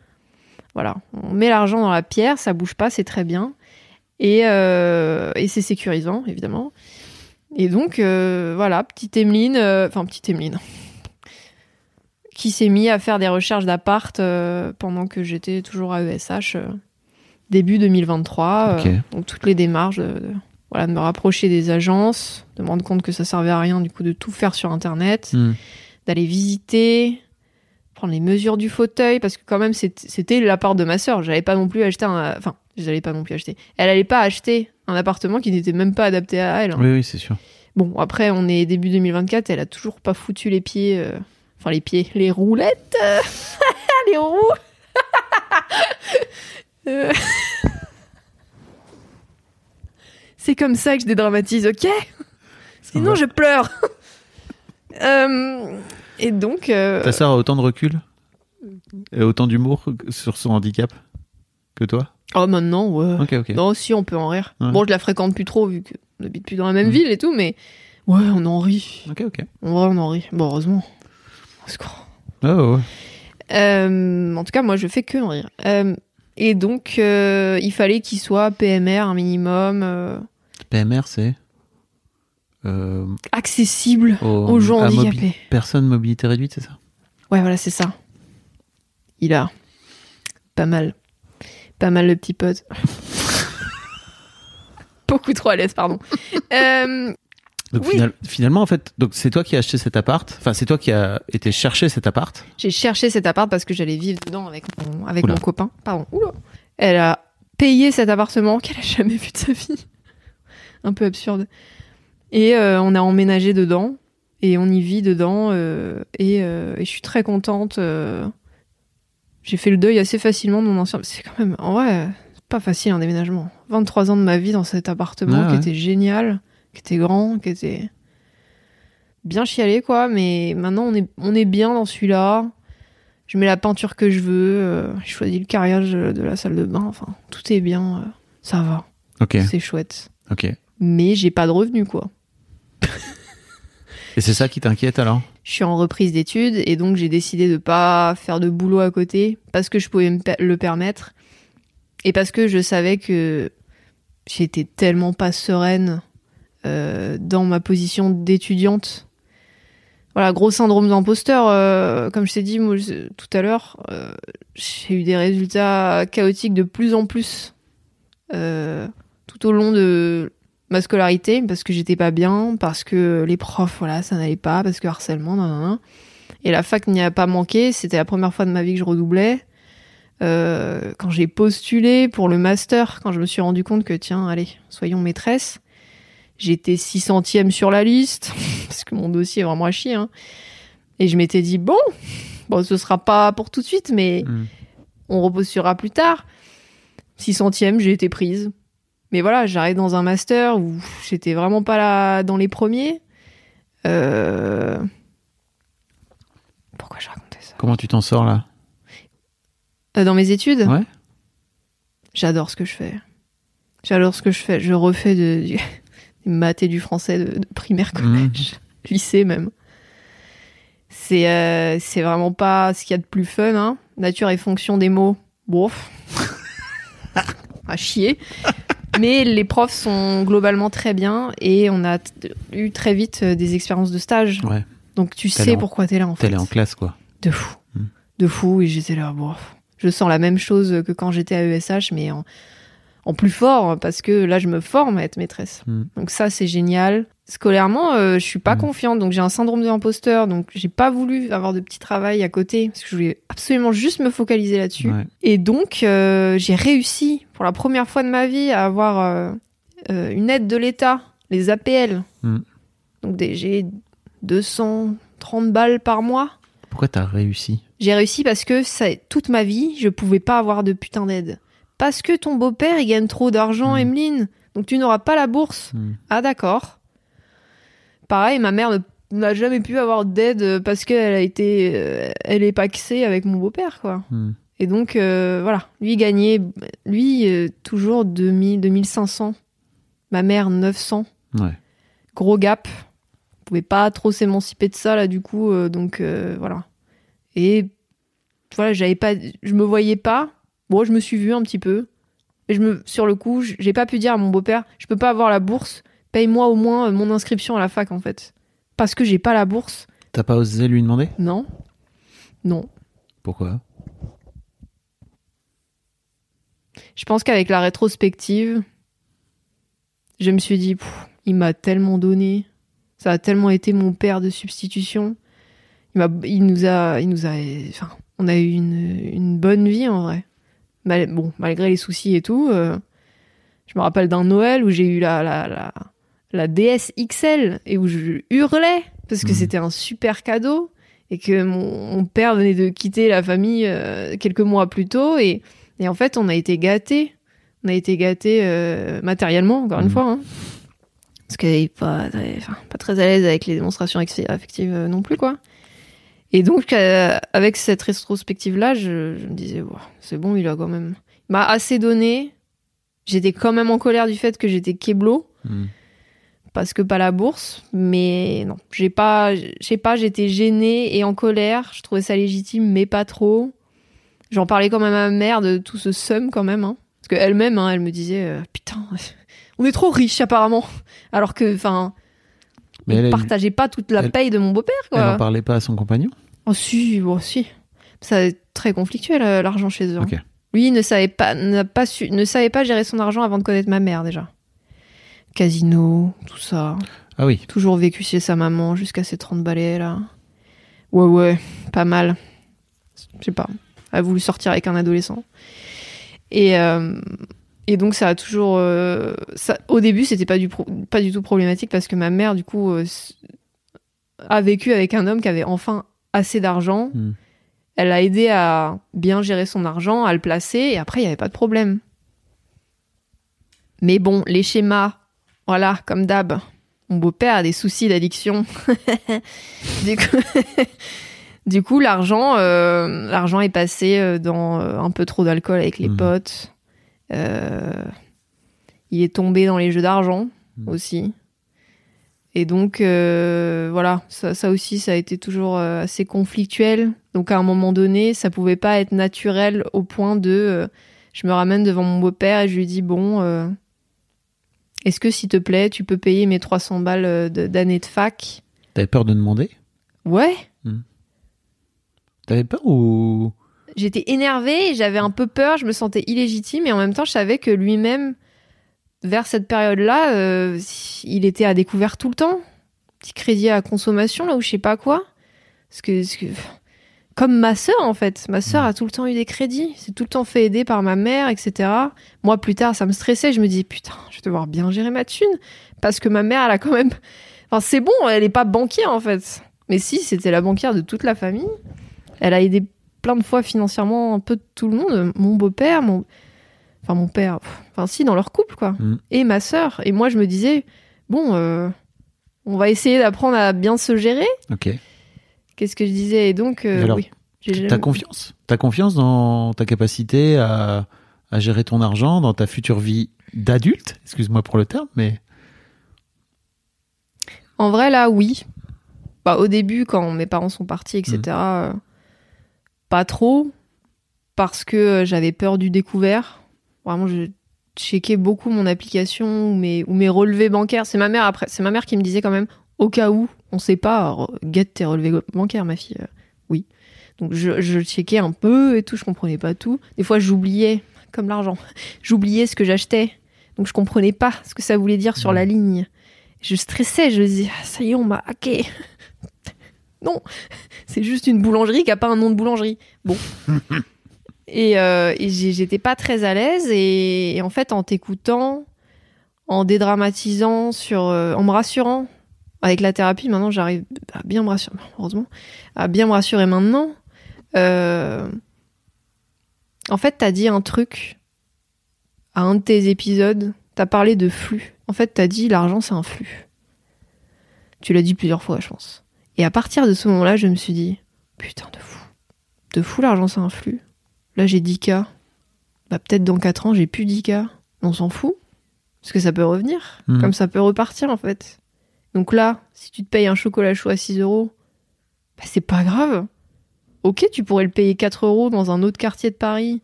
Voilà, on met l'argent dans la pierre, ça bouge pas, c'est très bien. Et, euh, et c'est sécurisant, évidemment. Et donc, euh, voilà, petite Emeline, enfin, petite Emeline, qui s'est mis à faire des recherches d'appart pendant que j'étais toujours à ESH, début 2023. Ok. euh, donc, toutes les démarches de, de- voilà, de me rapprocher des agences, de me rendre compte que ça servait à rien, du coup, de tout faire sur Internet Hmm. d'aller visiter, prendre les mesures du fauteuil, parce que quand même c'était l'appart de ma sœur. J'allais pas non plus acheter un, enfin, j'allais pas non plus acheter. Elle allait pas acheter un appartement qui n'était même pas adapté à elle. hein. Oui, oui, c'est sûr. Bon, après on est début 2024, elle a toujours pas foutu les pieds, euh, enfin les pieds, les roulettes, les roues. Euh, C'est comme ça que je dédramatise, ok? Sinon va. je pleure. Euh, et donc, euh, Ta sœur a autant de recul et autant d'humour sur son handicap que toi? Oh maintenant, ouais. Ok, ok. Non, si on peut en rire. Ouais. Bon, je la fréquente plus trop vu qu'on n'habite plus dans la même Mm. ville et tout, mais ouais, on en rit. Ok, ok. En vrai, on en rit. Bon, heureusement. Au secours. Ah, ouais, ouais. Euh, en tout cas, moi, je fais que en rire. Euh, et donc, euh, il fallait qu'il soit PMR un minimum, c'est euh, accessible aux, aux gens mobi- handicapés. Personnes mobilité réduite, c'est ça? Ouais, voilà, c'est ça. Il a pas mal, pas mal le petit pote. Beaucoup trop à l'aise, pardon. Euh, Donc Oui. final- finalement, en fait, donc c'est toi qui as acheté cet appart? Enfin, c'est toi qui as été chercher cet appart? J'ai cherché cet appart parce que j'allais vivre dedans avec mon, avec Oula. mon copain. Pardon. Oula. Elle a payé cet appartement qu'elle a jamais vu de sa vie. Un peu absurde. Et euh, on a emménagé dedans. et on y vit dedans euh, et, euh, et je suis très contente. J'ai fait le deuil assez facilement de mon ancien. C'est quand même, en vrai, c'est pas facile un déménagement. 23 ans de ma vie dans cet appartement Ouais, qui était génial, qui était grand, qui était bien chialé quoi. Mais maintenant on est on est bien dans celui-là. Je mets la peinture que je veux. je choisis le carrelage de la salle de bain. Enfin, tout est bien. ça va. Ok, C'est chouette. ok. Mais j'ai pas de revenus quoi. Et c'est ça qui t'inquiète alors? Je suis en reprise d'études et donc j'ai décidé de pas faire de boulot à côté parce que je pouvais me le permettre et parce que je savais que j'étais tellement pas sereine euh, dans ma position d'étudiante. Voilà, gros syndrome d'imposteur, euh, comme je t'ai dit moi, tout à l'heure, euh, j'ai eu des résultats chaotiques de plus en plus tout au long de ma scolarité parce que j'étais pas bien, parce que les profs, voilà, ça n'allait pas, parce que harcèlement, nan, nan, nan. Et la fac n'y a pas manqué. C'était la première fois de ma vie que je redoublais. Euh, quand j'ai postulé pour le master, quand je me suis rendu compte que, tiens, allez, soyons maîtresse, j'étais 600e sur la liste, parce que mon dossier est vraiment à chier. hein. Et je m'étais dit, bon, bon, ce sera pas pour tout de suite, mais Mm. on repostulera plus tard. 600e, j'ai été prise. Mais voilà, j'arrive dans un master où j'étais vraiment pas là dans les premiers. Euh... Pourquoi je racontais ça? Comment tu t'en sors là? Euh, Dans mes études? Ouais. J'adore ce que je fais. J'adore ce que je fais. Je refais de, du, maths et du français de, de primaire, collège, lycée même. C'est euh, c'est vraiment pas ce qu'il y a de plus fun. Hein. Nature et fonction des mots. Bof. à chier. Mais les profs sont globalement très bien et on a eu très vite euh, des expériences de stage. Ouais. Donc tu sais en- pourquoi t'es là en fait. T'es allé en classe quoi. De fou. Hmm. De fou. Et j'étais là, bon. Je sens la même chose que quand j'étais à ESH, mais en, en plus fort, parce que là, je me forme à être maîtresse. Hmm. Donc ça, c'est génial. Scolairement, euh, je suis pas Hmm. confiante, donc j'ai un syndrome de l'imposteur, donc j'ai pas voulu avoir de petit travail à côté, parce que je voulais absolument juste me focaliser là-dessus. Ouais. Et donc, euh, j'ai réussi, pour la première fois de ma vie, à avoir euh, euh, une aide de l'État, les APL. Hmm. Donc j'ai 230 balles par mois. Pourquoi t'as réussi? J'ai réussi parce que ça, toute ma vie, je pouvais pas avoir de putain d'aide. Parce que ton beau-père, il gagne trop d'argent, Mm. Emeline. Donc tu n'auras pas la bourse. Hmm. Ah d'accord. Pareil, ma mère n'a jamais pu avoir d'aide parce qu'elle a été, euh, elle est paxée avec mon beau-père, quoi. Hmm. Et donc euh, voilà, lui gagnait, lui euh, toujours 2000, 2500. Ma mère 900. Ouais. Gros gap. On pouvait pas trop s'émanciper de ça là du coup, euh, donc voilà. Et voilà, j'avais pas, je me voyais pas. Bon, je me suis vue un petit peu. Et je me, sur le coup, j'ai pas pu dire à mon beau-père, je peux pas avoir la bourse. Paye-moi au moins euh, mon inscription à la fac en fait, parce que j'ai pas la bourse. T'as pas osé lui demander? Non, non. Pourquoi? Je pense qu'avec la rétrospective, je me suis dit, il m'a tellement donné, ça a tellement été mon père de substitution. Il, m'a, il nous a, il nous a, enfin, on a eu une, une bonne vie en vrai. Mal- bon, malgré les soucis et tout. euh, je me rappelle d'un Noël où j'ai eu la, la, la, la DS XL et où je hurlais parce que Mhm. c'était un super cadeau et que mon, mon père venait de quitter la famille euh, quelques mois plus tôt et, et en fait on a été gâtés. On a été gâtés euh, matériellement, encore une Mhm. fois. hein. parce qu'elle est pas très, enfin, pas très à l'aise avec les démonstrations affectives euh, non plus, quoi. Et donc, euh, avec cette rétrospective-là, je, je me disais, c'est bon, il a quand même. Il m'a assez donné. J'étais quand même en colère du fait que j'étais keblo, Hmm. Parce que pas la bourse. Mais non, j'ai pas, je sais pas, j'étais gênée et en colère. Je trouvais ça légitime, mais pas trop. J'en parlais quand même à ma mère de tout ce seum, quand même. Hein. Parce qu'elle-même, hein, elle me disait, euh, putain, on est trop riche apparemment. Alors que, enfin, Mais il elle, partageait pas toute la elle- paye de mon beau-père, elle en parlait pas à son compagnon? Oh si, bon si. Ça est très conflictuel euh, l'argent chez eux. hein. Lui ne savait pas, n'a pas su, ne savait pas gérer son argent avant de connaître ma mère déjà. Casino, tout ça. Ah oui. Toujours vécu chez sa maman jusqu'à ses 30 balais là. Ouais ouais, pas mal. Je sais pas. A voulu sortir avec un adolescent. Et euh, et donc ça a toujours euh, ça, au début c'était pas du pro- pas du tout problématique parce que ma mère du coup euh, a vécu avec un homme qui avait enfin assez d'argent. Hmm. Elle a aidé à bien gérer son argent, à le placer, et après, il n'y avait pas de problème. Mais bon, les schémas, voilà, comme d'hab. Mon beau-père a des soucis d'addiction. du coup, du coup, l'argent, euh, l'argent est passé euh, dans euh, un peu trop d'alcool avec les Mhm. potes. Euh, il est tombé dans les jeux d'argent Mhm. aussi. Et donc, euh, voilà, ça, ça aussi, ça a été toujours assez conflictuel. Donc, à un moment donné, ça pouvait pas être naturel au point de. je me ramène devant mon beau-père et je lui dis Bon, est-ce que s'il te plaît, tu peux payer mes 300 balles euh, d'année de fac? T'avais peur de demander? Ouais. T'avais peur ou? J'étais énervée, j'avais un peu peur, je me sentais illégitime et en même temps, je savais que lui-même, vers cette période-là, euh, il était à découvert tout le temps. Petit crédit à consommation, là, ou je sais pas quoi. Parce que, parce que- comme ma sœur, en fait. Ma sœur a tout le temps eu des crédits. C'est tout le temps fait aider par ma mère, etc. Moi, plus tard, ça me stressait. Je me disais, putain, je vais devoir bien gérer ma thune. Parce que ma mère, elle a quand même. Enfin, c'est bon, elle est pas banquière, en fait. Mais si, c'était la banquière de toute la famille. Elle a aidé plein de fois financièrement un peu tout le monde. Mon beau-père, mon. Enfin, mon père. Enfin, si, dans leur couple, quoi. Mm. Et ma sœur. Et moi, je me disais, bon, euh, on va essayer d'apprendre à bien se gérer. Ok. Qu'est-ce que je disais Et donc, euh, alors, oui. T'as confiance T'as confiance dans ta capacité à, à gérer ton argent, dans ta future vie d'adulte? Excuse-moi pour le terme, mais En vrai, là, oui. Bah, au début, quand mes parents sont partis, etc., euh, pas trop. Parce que euh, j'avais peur du découvert. Vraiment, je checkais beaucoup mon application ou mes, ou mes relevés bancaires. C'est ma mère après. C'est ma mère qui me disait quand même, au cas où, on sait pas, guette tes relevés bancaires, ma fille. Euh, oui. Donc je, je checkais un peu et tout, je comprenais pas tout. Des fois, j'oubliais, comme l'argent, j'oubliais ce que j'achetais. Donc je comprenais pas ce que ça voulait dire sur la ligne. Je stressais, je disais, ah, ça y est, on m'a hacké. non, c'est juste une boulangerie qui a pas un nom de boulangerie. Bon. et euh, et j'étais pas très à l'aise. Et, et en fait, en t'écoutant, en dédramatisant, sur, euh, en me rassurant, avec la thérapie, maintenant j'arrive à bien me rassurer, heureusement, à bien me rassurer maintenant. Euh, en fait, t'as dit un truc à un de tes épisodes, t'as parlé de flux. En fait, t'as dit l'argent c'est un flux. Tu l'as dit plusieurs fois, je pense. Et à partir de ce moment-là, je me suis dit putain de fou. De fou l'argent c'est un flux. Là, j'ai 10K. Bah, peut-être dans 4 ans, j'ai plus 10K. On s'en fout. Parce que ça peut revenir. Mhm. Comme ça peut repartir, en fait. Donc là, si tu te payes un chocolat chaud à 6 euros, bah, c'est pas grave. Ok, tu pourrais le payer 4 euros dans un autre quartier de Paris,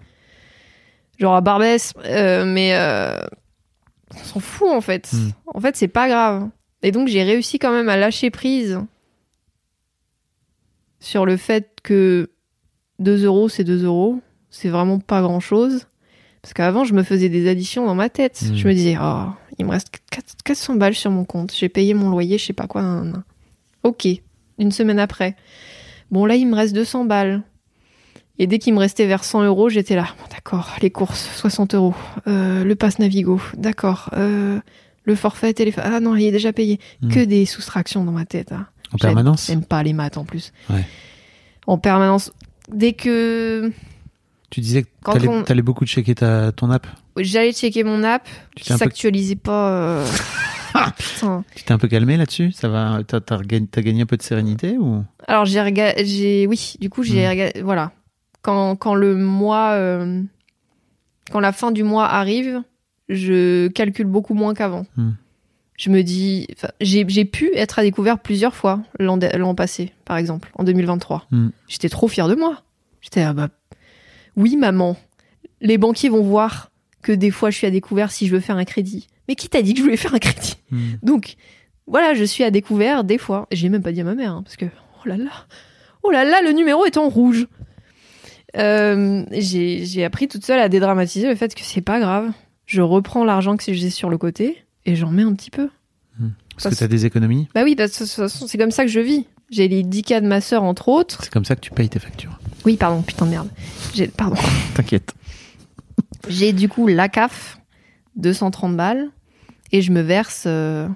genre à Barbès, euh, mais euh, on s'en fout en fait. Mm. En fait, c'est pas grave. Et donc, j'ai réussi quand même à lâcher prise sur le fait que 2 euros, c'est 2 euros. C'est vraiment pas grand chose. Parce qu'avant, je me faisais des additions dans ma tête. Mm. Je me disais, oh, il me reste 4 400 balles sur mon compte. J'ai payé mon loyer, je sais pas quoi. nan, nan. Ok, une semaine après. Bon, là, il me reste 200 balles. Et dès qu'il me restait vers 100 euros, j'étais là. Bon, d'accord, les courses, 60 euros. Euh, le pass Navigo, d'accord. Euh, le forfait téléphone. Ah non, il est déjà payé. Mm. Que des soustractions dans ma tête. hein. en permanence J'aime pas les maths en plus. Ouais. En permanence. Dès que Tu disais que t'allais on- t'allais beaucoup checker ta, ton app j'allais checker mon app, Tu qui un peu- s'actualisait pas. euh, Putain. Tu t'es un peu calmé là-dessus? Ça va T'as t'as regagné, t'as gagné un peu de sérénité ou? Alors j'ai regardé, j'ai oui, du coup j'ai Mm. regardé, voilà. Quand quand le mois, euh, quand la fin du mois arrive, je calcule beaucoup moins qu'avant. Mm. Je me dis, j'ai j'ai pu être à découvert plusieurs fois l'an passé, par exemple, en 2023. Mm. J'étais trop fière de moi. J'étais ah bah oui maman, les banquiers vont voir que des fois je suis à découvert si je veux faire un crédit. Mais qui t'a dit que je voulais faire un crédit Hmm. donc, voilà, je suis à découvert des fois. J'ai même pas dit à ma mère, hein, parce que, oh là là, oh là là, le numéro est en rouge. Euh, j'ai appris toute seule à dédramatiser le fait que c'est pas grave. Je reprends l'argent que j'ai sur le côté et j'en mets un petit peu. Parce Parce- que t'as des économies Bah oui, parce que de toute façon, c'est comme ça que je vis. J'ai les 10K de ma sœur, entre autres. C'est comme ça que tu payes tes factures. Oui, pardon, putain de merde. J'ai, pardon. T'inquiète. J'ai du coup la CAF, 230 balles, et je me verse euh,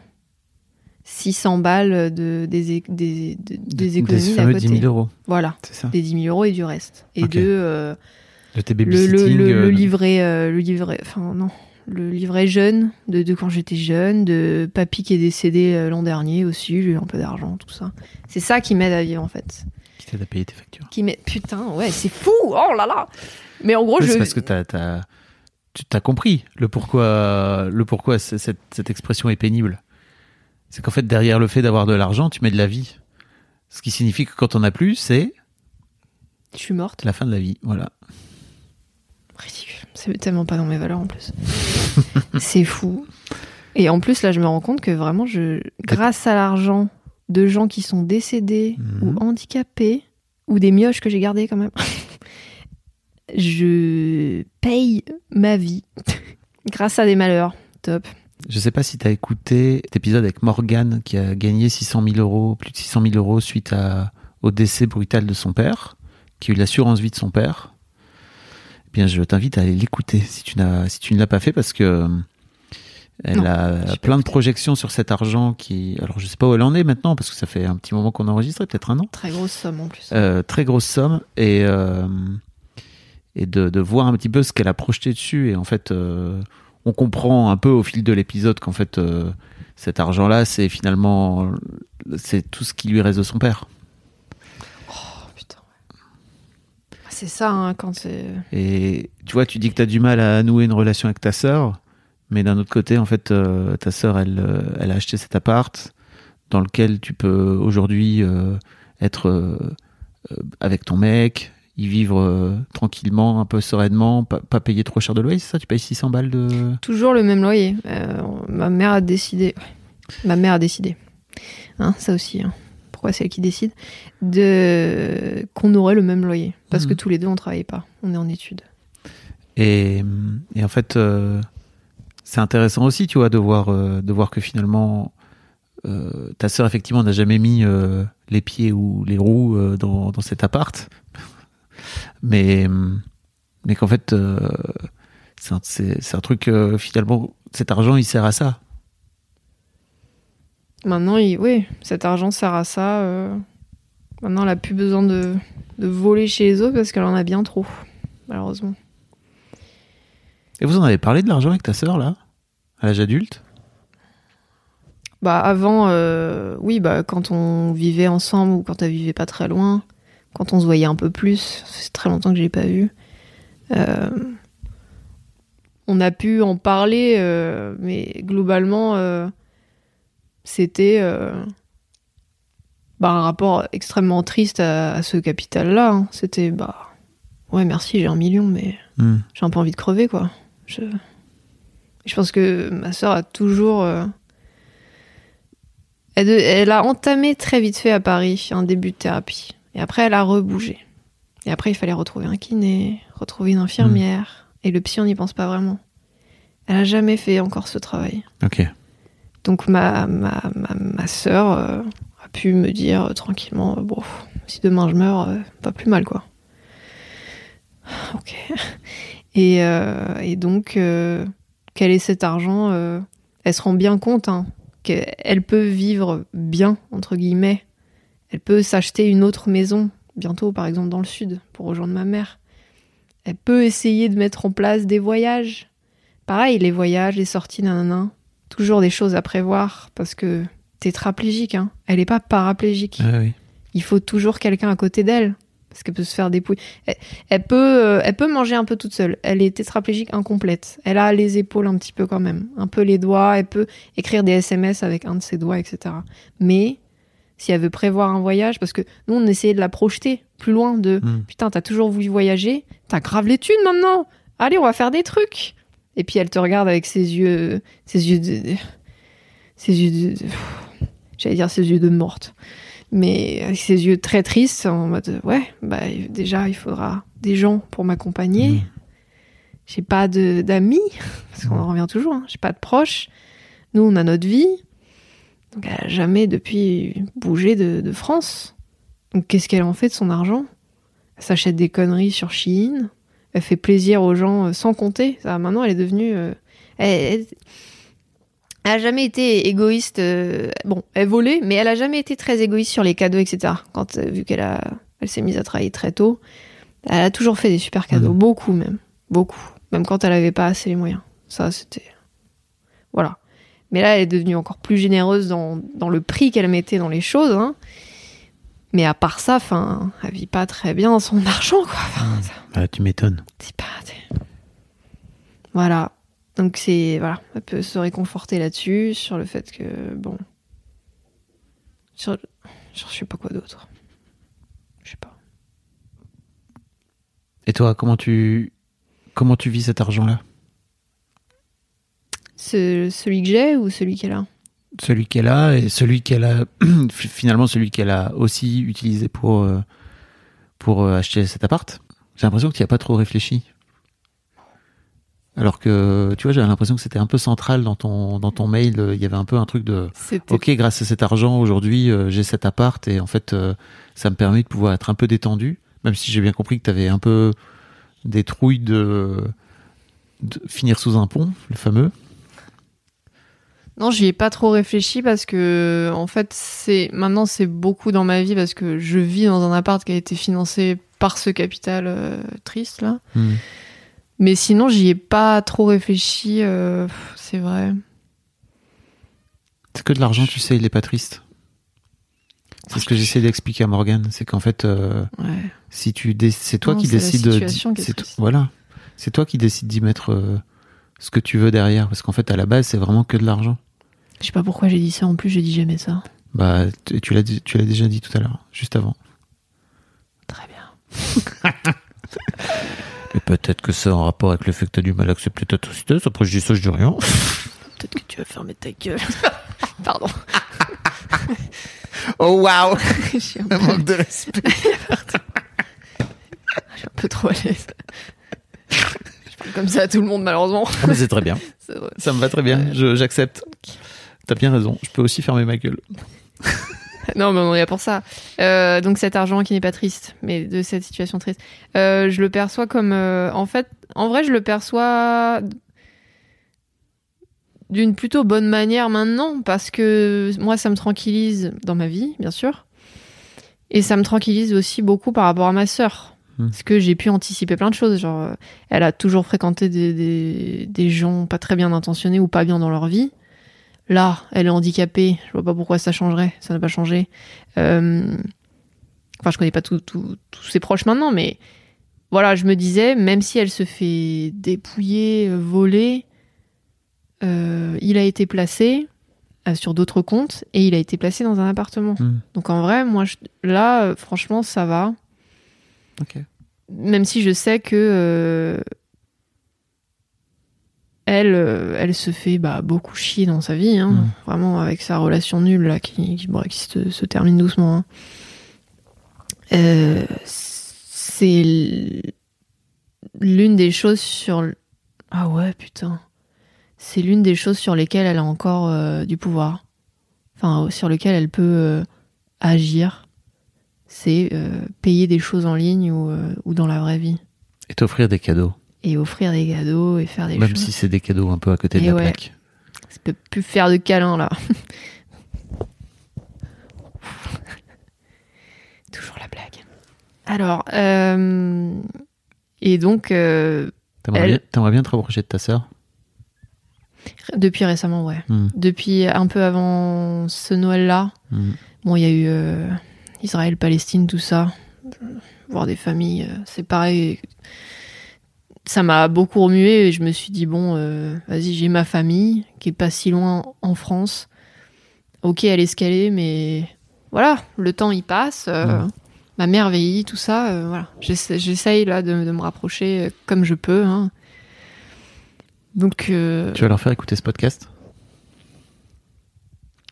600 balles de, des, des, de- des économies Des fameux côté. 10 000 euros, Voilà, c'est ça des 10 000 euros et du reste. Et Ok. de euh, De tes le, le, babysitting. le, euh, le livret, euh, le livret, enfin non, le livret jeune de, de quand j'étais jeune, de papy qui est décédé euh, l'an dernier aussi, j'ai eu un peu d'argent, tout ça. C'est ça qui m'aide à vivre en fait. Qui t'aide à payer tes factures. Qui m'aide, putain, ouais, c'est fou, oh là là. Mais en gros, je. C'est parce que t'as, t'as, tu t'as compris le pourquoi, le pourquoi cette, cette expression est pénible. C'est qu'en fait, derrière le fait d'avoir de l'argent, tu mets de la vie. Ce qui signifie que quand on a plus, c'est Je suis morte. la fin de la vie. Voilà. Ridicule. C'est tellement pas dans mes valeurs en plus. c'est fou. Et en plus, là, je me rends compte que vraiment, je, grâce à l'argent de gens qui sont décédés Mhm. ou handicapés, ou des mioches que j'ai gardés quand même, je paye ma vie grâce à des malheurs. Top. Je sais pas si t'as écouté cet épisode avec Morgan qui a gagné 600 000 euros, plus de 600 000 euros suite à, au décès brutal de son père, qui a eu l'assurance vie de son père. Eh bien, je t'invite à aller l'écouter si tu n'as, si tu ne l'as pas fait parce que elle Non, a pas plein de projections sur cet argent qui, alors je sais pas où elle en est maintenant parce que ça fait un petit moment qu'on a enregistré, peut-être un an. Très grosse somme en plus. Euh, très grosse somme et euh, et de, de voir un petit peu ce qu'elle a projeté dessus et en fait euh, on comprend un peu au fil de l'épisode qu'en fait euh, cet argent là c'est finalement c'est tout ce qui lui reste de son père Oh putain. C'est ça, hein, quand c'est. et tu vois tu dis que tu as du mal à nouer une relation avec ta sœur mais d'un autre côté en fait euh, ta sœur elle euh, elle a acheté cet appart dans lequel tu peux aujourd'hui euh, être euh, avec ton mec y vivre tranquillement un peu sereinement pas, pas payer trop cher de loyer c'est ça? Tu payes 600 balles de? Toujours le même loyer. Ma mère a décidé. Ma mère a décidé. Hein, ça aussi. hein. Pourquoi c'est elle qui décide? De qu'on aurait le même loyer Parce que Mhm. tous les deux on travaillait pas. On est en études. Et, et en fait, c'est intéressant aussi, tu vois, de voir, euh, de voir que finalement, euh, ta sœur, effectivement, n'a jamais mis euh, les pieds ou les roues dans, dans cet appart. Mais, mais qu'en fait, c'est un, un truc, finalement, cet argent, il sert à ça. Maintenant, il... oui, cet argent sert à ça. Maintenant, elle a plus besoin de... de voler chez les autres parce qu'elle en a bien trop, malheureusement. Et vous en avez parlé de l'argent avec ta sœur, là? À l'âge adulte Bah avant, euh, oui, bah quand on vivait ensemble ou quand elle vivait pas très loin, quand on se voyait un peu plus, c'est très longtemps que je l'ai pas vu. euh, on a pu en parler, euh, mais globalement, c'était bah, un rapport extrêmement triste à, à ce capital-là. hein. C'était bah ouais merci, j'ai un million, mais Hmm. j'ai un peu envie de crever quoi. Je, je pense que ma sœur a toujours. euh, Elle, de- elle a entamé très vite fait à Paris un début de thérapie. Et après, elle a rebougé. Et après, il fallait retrouver un kiné, retrouver une infirmière. Et le psy, on n'y pense pas vraiment. Elle a jamais fait encore ce travail. Ok. Donc ma, ma, ma, ma sœur euh, a pu me dire euh, tranquillement, bon, si demain je meurs, pas plus mal quoi. Ok. Et, et donc, quel est cet argent euh, Elle se rend bien compte hein, qu'elle peut vivre bien, entre guillemets. Elle peut s'acheter une autre maison, bientôt par exemple dans le sud, pour rejoindre ma mère. Elle peut essayer de mettre en place des voyages. Pareil, les voyages, les sorties, nanana toujours des choses à prévoir parce que t'es tétraplégique. Hein. Elle n'est pas paraplégique. Ah oui. Il faut toujours quelqu'un à côté d'elle parce qu'elle peut se faire dépouiller. Elle, elle peut, euh, elle peut manger un peu toute seule. Elle est tétraplégique incomplète. Elle a les épaules un petit peu quand même, un peu les doigts. Elle peut écrire des SMS avec un de ses doigts, etc. Mais si elle veut prévoir un voyage, parce que nous on essayait de la projeter plus loin de Mm. putain t'as toujours voulu voyager, t'as grave les thunes maintenant. Allez on va faire des trucs. Et puis elle te regarde avec ses yeux, ses yeux de, ses yeux de, j'allais dire ses yeux de morte, mais avec ses yeux très tristes en mode ouais bah déjà il faudra des gens pour m'accompagner. Mm. J'ai pas de d'amis parce qu'on en revient toujours. Hein. J'ai pas de proches. Nous on a notre vie. Donc elle a jamais depuis bougé de, de France. Donc qu'est-ce qu'elle en fait de son argent? Elle s'achète des conneries sur Shein. Elle fait plaisir aux gens euh, sans compter. Ça, maintenant elle est devenue. euh, elle- elle- Elle a jamais été égoïste. euh, bon, elle volait, mais elle a jamais été très égoïste sur les cadeaux, etc. Quand euh, vu qu'elle a, elle s'est mise à travailler très tôt, elle a toujours fait des super cadeaux, Mhm. beaucoup même, beaucoup. Même quand elle avait pas assez les moyens. Ça, c'était, voilà. Mais là, elle est devenue encore plus généreuse dans, dans le prix qu'elle mettait dans les choses. Hein. Mais à part ça, enfin, elle vit pas très bien son argent, quoi. Enfin, ça- Ah, tu m'étonnes. c'est pas. Voilà. Donc c'est voilà, elle peut se réconforter là-dessus sur le fait que bon, sur, sur je sais pas quoi d'autre. Je sais pas. Et toi, comment tu, comment tu vis cet argent-là? Ce- celui que j'ai ou celui qu'elle a? Celui qu'elle a et celui qu'elle a, finalement, celui qu'elle a aussi utilisé pour, euh, pour euh, acheter cet appart. J'ai l'impression que tu n'y as pas trop réfléchi. Alors que, tu vois, j'avais l'impression que c'était un peu central dans ton, dans ton mail. euh, Il y avait un peu un truc de, ok, grâce à cet argent, aujourd'hui, euh, j'ai cet appart et en fait, euh, ça me permet de pouvoir être un peu détendu, même si j'ai bien compris que tu avais un peu des trouilles de, de finir sous un pont, le fameux. Non, j'y ai pas trop réfléchi parce que en fait, c'est maintenant c'est beaucoup dans ma vie parce que je vis dans un appart qui a été financé par ce capital euh, triste là. Hmm. Mais sinon, j'y ai pas trop réfléchi, euh, c'est vrai. C'est que de l'argent, tu sais, il est pas triste. C'est ce que j'essaie d'expliquer à Morgan, c'est qu'en fait, euh, Ouais. si tu c'est toi qui décides, c'est voilà, c'est toi qui décides d'y mettre euh, ce que tu veux derrière, parce qu'en fait, à la base, c'est vraiment que de l'argent. Je sais pas pourquoi j'ai dit ça, en plus j'ai dit jamais ça. Bah, tu l'as, tu l'as déjà dit tout à l'heure, juste avant. Très bien. Et peut-être que c'est en rapport avec le fait que t'as du mal à accepter ta tristesse. Après, je dis ça, je dis rien. Peut-être que tu vas fermer ta gueule. Pardon. Oh waouh, je suis un peu, manque de respect. je suis un peu trop à l'aise. Je parle comme ça à tout le monde, malheureusement. Ah, mais c'est très bien. C'est vrai. Ça me va très bien. J'accepte. T'as bien raison. Je peux aussi fermer ma gueule. Non, mais on est là pour ça. Euh, donc cet argent qui n'est pas triste, mais de cette situation triste, euh, je le perçois comme, euh, en fait, en vrai, je le perçois d'une plutôt bonne manière maintenant, parce que moi, ça me tranquillise dans ma vie, bien sûr, et ça me tranquillise aussi beaucoup par rapport à ma sœur, Hmm. parce que j'ai pu anticiper plein de choses. Genre, elle a toujours fréquenté des, des, des gens pas très bien intentionnés ou pas bien dans leur vie. Là, elle est handicapée. Je vois pas pourquoi ça changerait. Ça n'a pas changé. Euh, Enfin, je connais pas tout- tout- tous ses proches maintenant, mais voilà, je me disais, même si elle se fait dépouiller, voler, euh, il a été placé euh, sur d'autres comptes et il a été placé dans un appartement. Hmm. Donc en vrai, moi, je- là, euh, franchement, ça va. Même si je sais que euh, elle, euh, elle se fait bah, beaucoup chier dans sa vie, hein. Mm. vraiment avec sa relation nulle là, qui, qui, bon, qui se, se termine doucement. hein. Euh, c'est l'une des choses sur. l- Ah ouais, putain. C'est l'une des choses sur lesquelles elle a encore euh, du pouvoir. Enfin, sur lesquelles elle peut euh, agir. C'est payer des choses en ligne ou, ou dans la vraie vie. Et t'offrir des cadeaux. Et offrir des cadeaux et faire des Même choses. si c'est des cadeaux un peu à côté de Et la ouais. plaque. Ça peut plus faire de câlins là. Toujours la blague. Alors, euh, et donc, euh, T'aimerais Elle- bien, t'aimerais bien te rapprocher de ta sœur? Depuis récemment, ouais. Hmm. Depuis un peu avant ce Noël-là, Hmm. bon, il y a eu euh, Israël, Palestine, tout ça. Voir des familles, euh, c'est pareil. Ça m'a beaucoup remué et je me suis dit, bon, euh, vas-y, j'ai ma famille qui est pas si loin en France. Ok, elle est mais voilà, le temps il passe. euh. Ma mère vieillit, tout ça. euh, voilà, J'essa- j'essaye là de, de me rapprocher comme je peux. hein. Donc, Tu vas leur faire écouter ce podcast?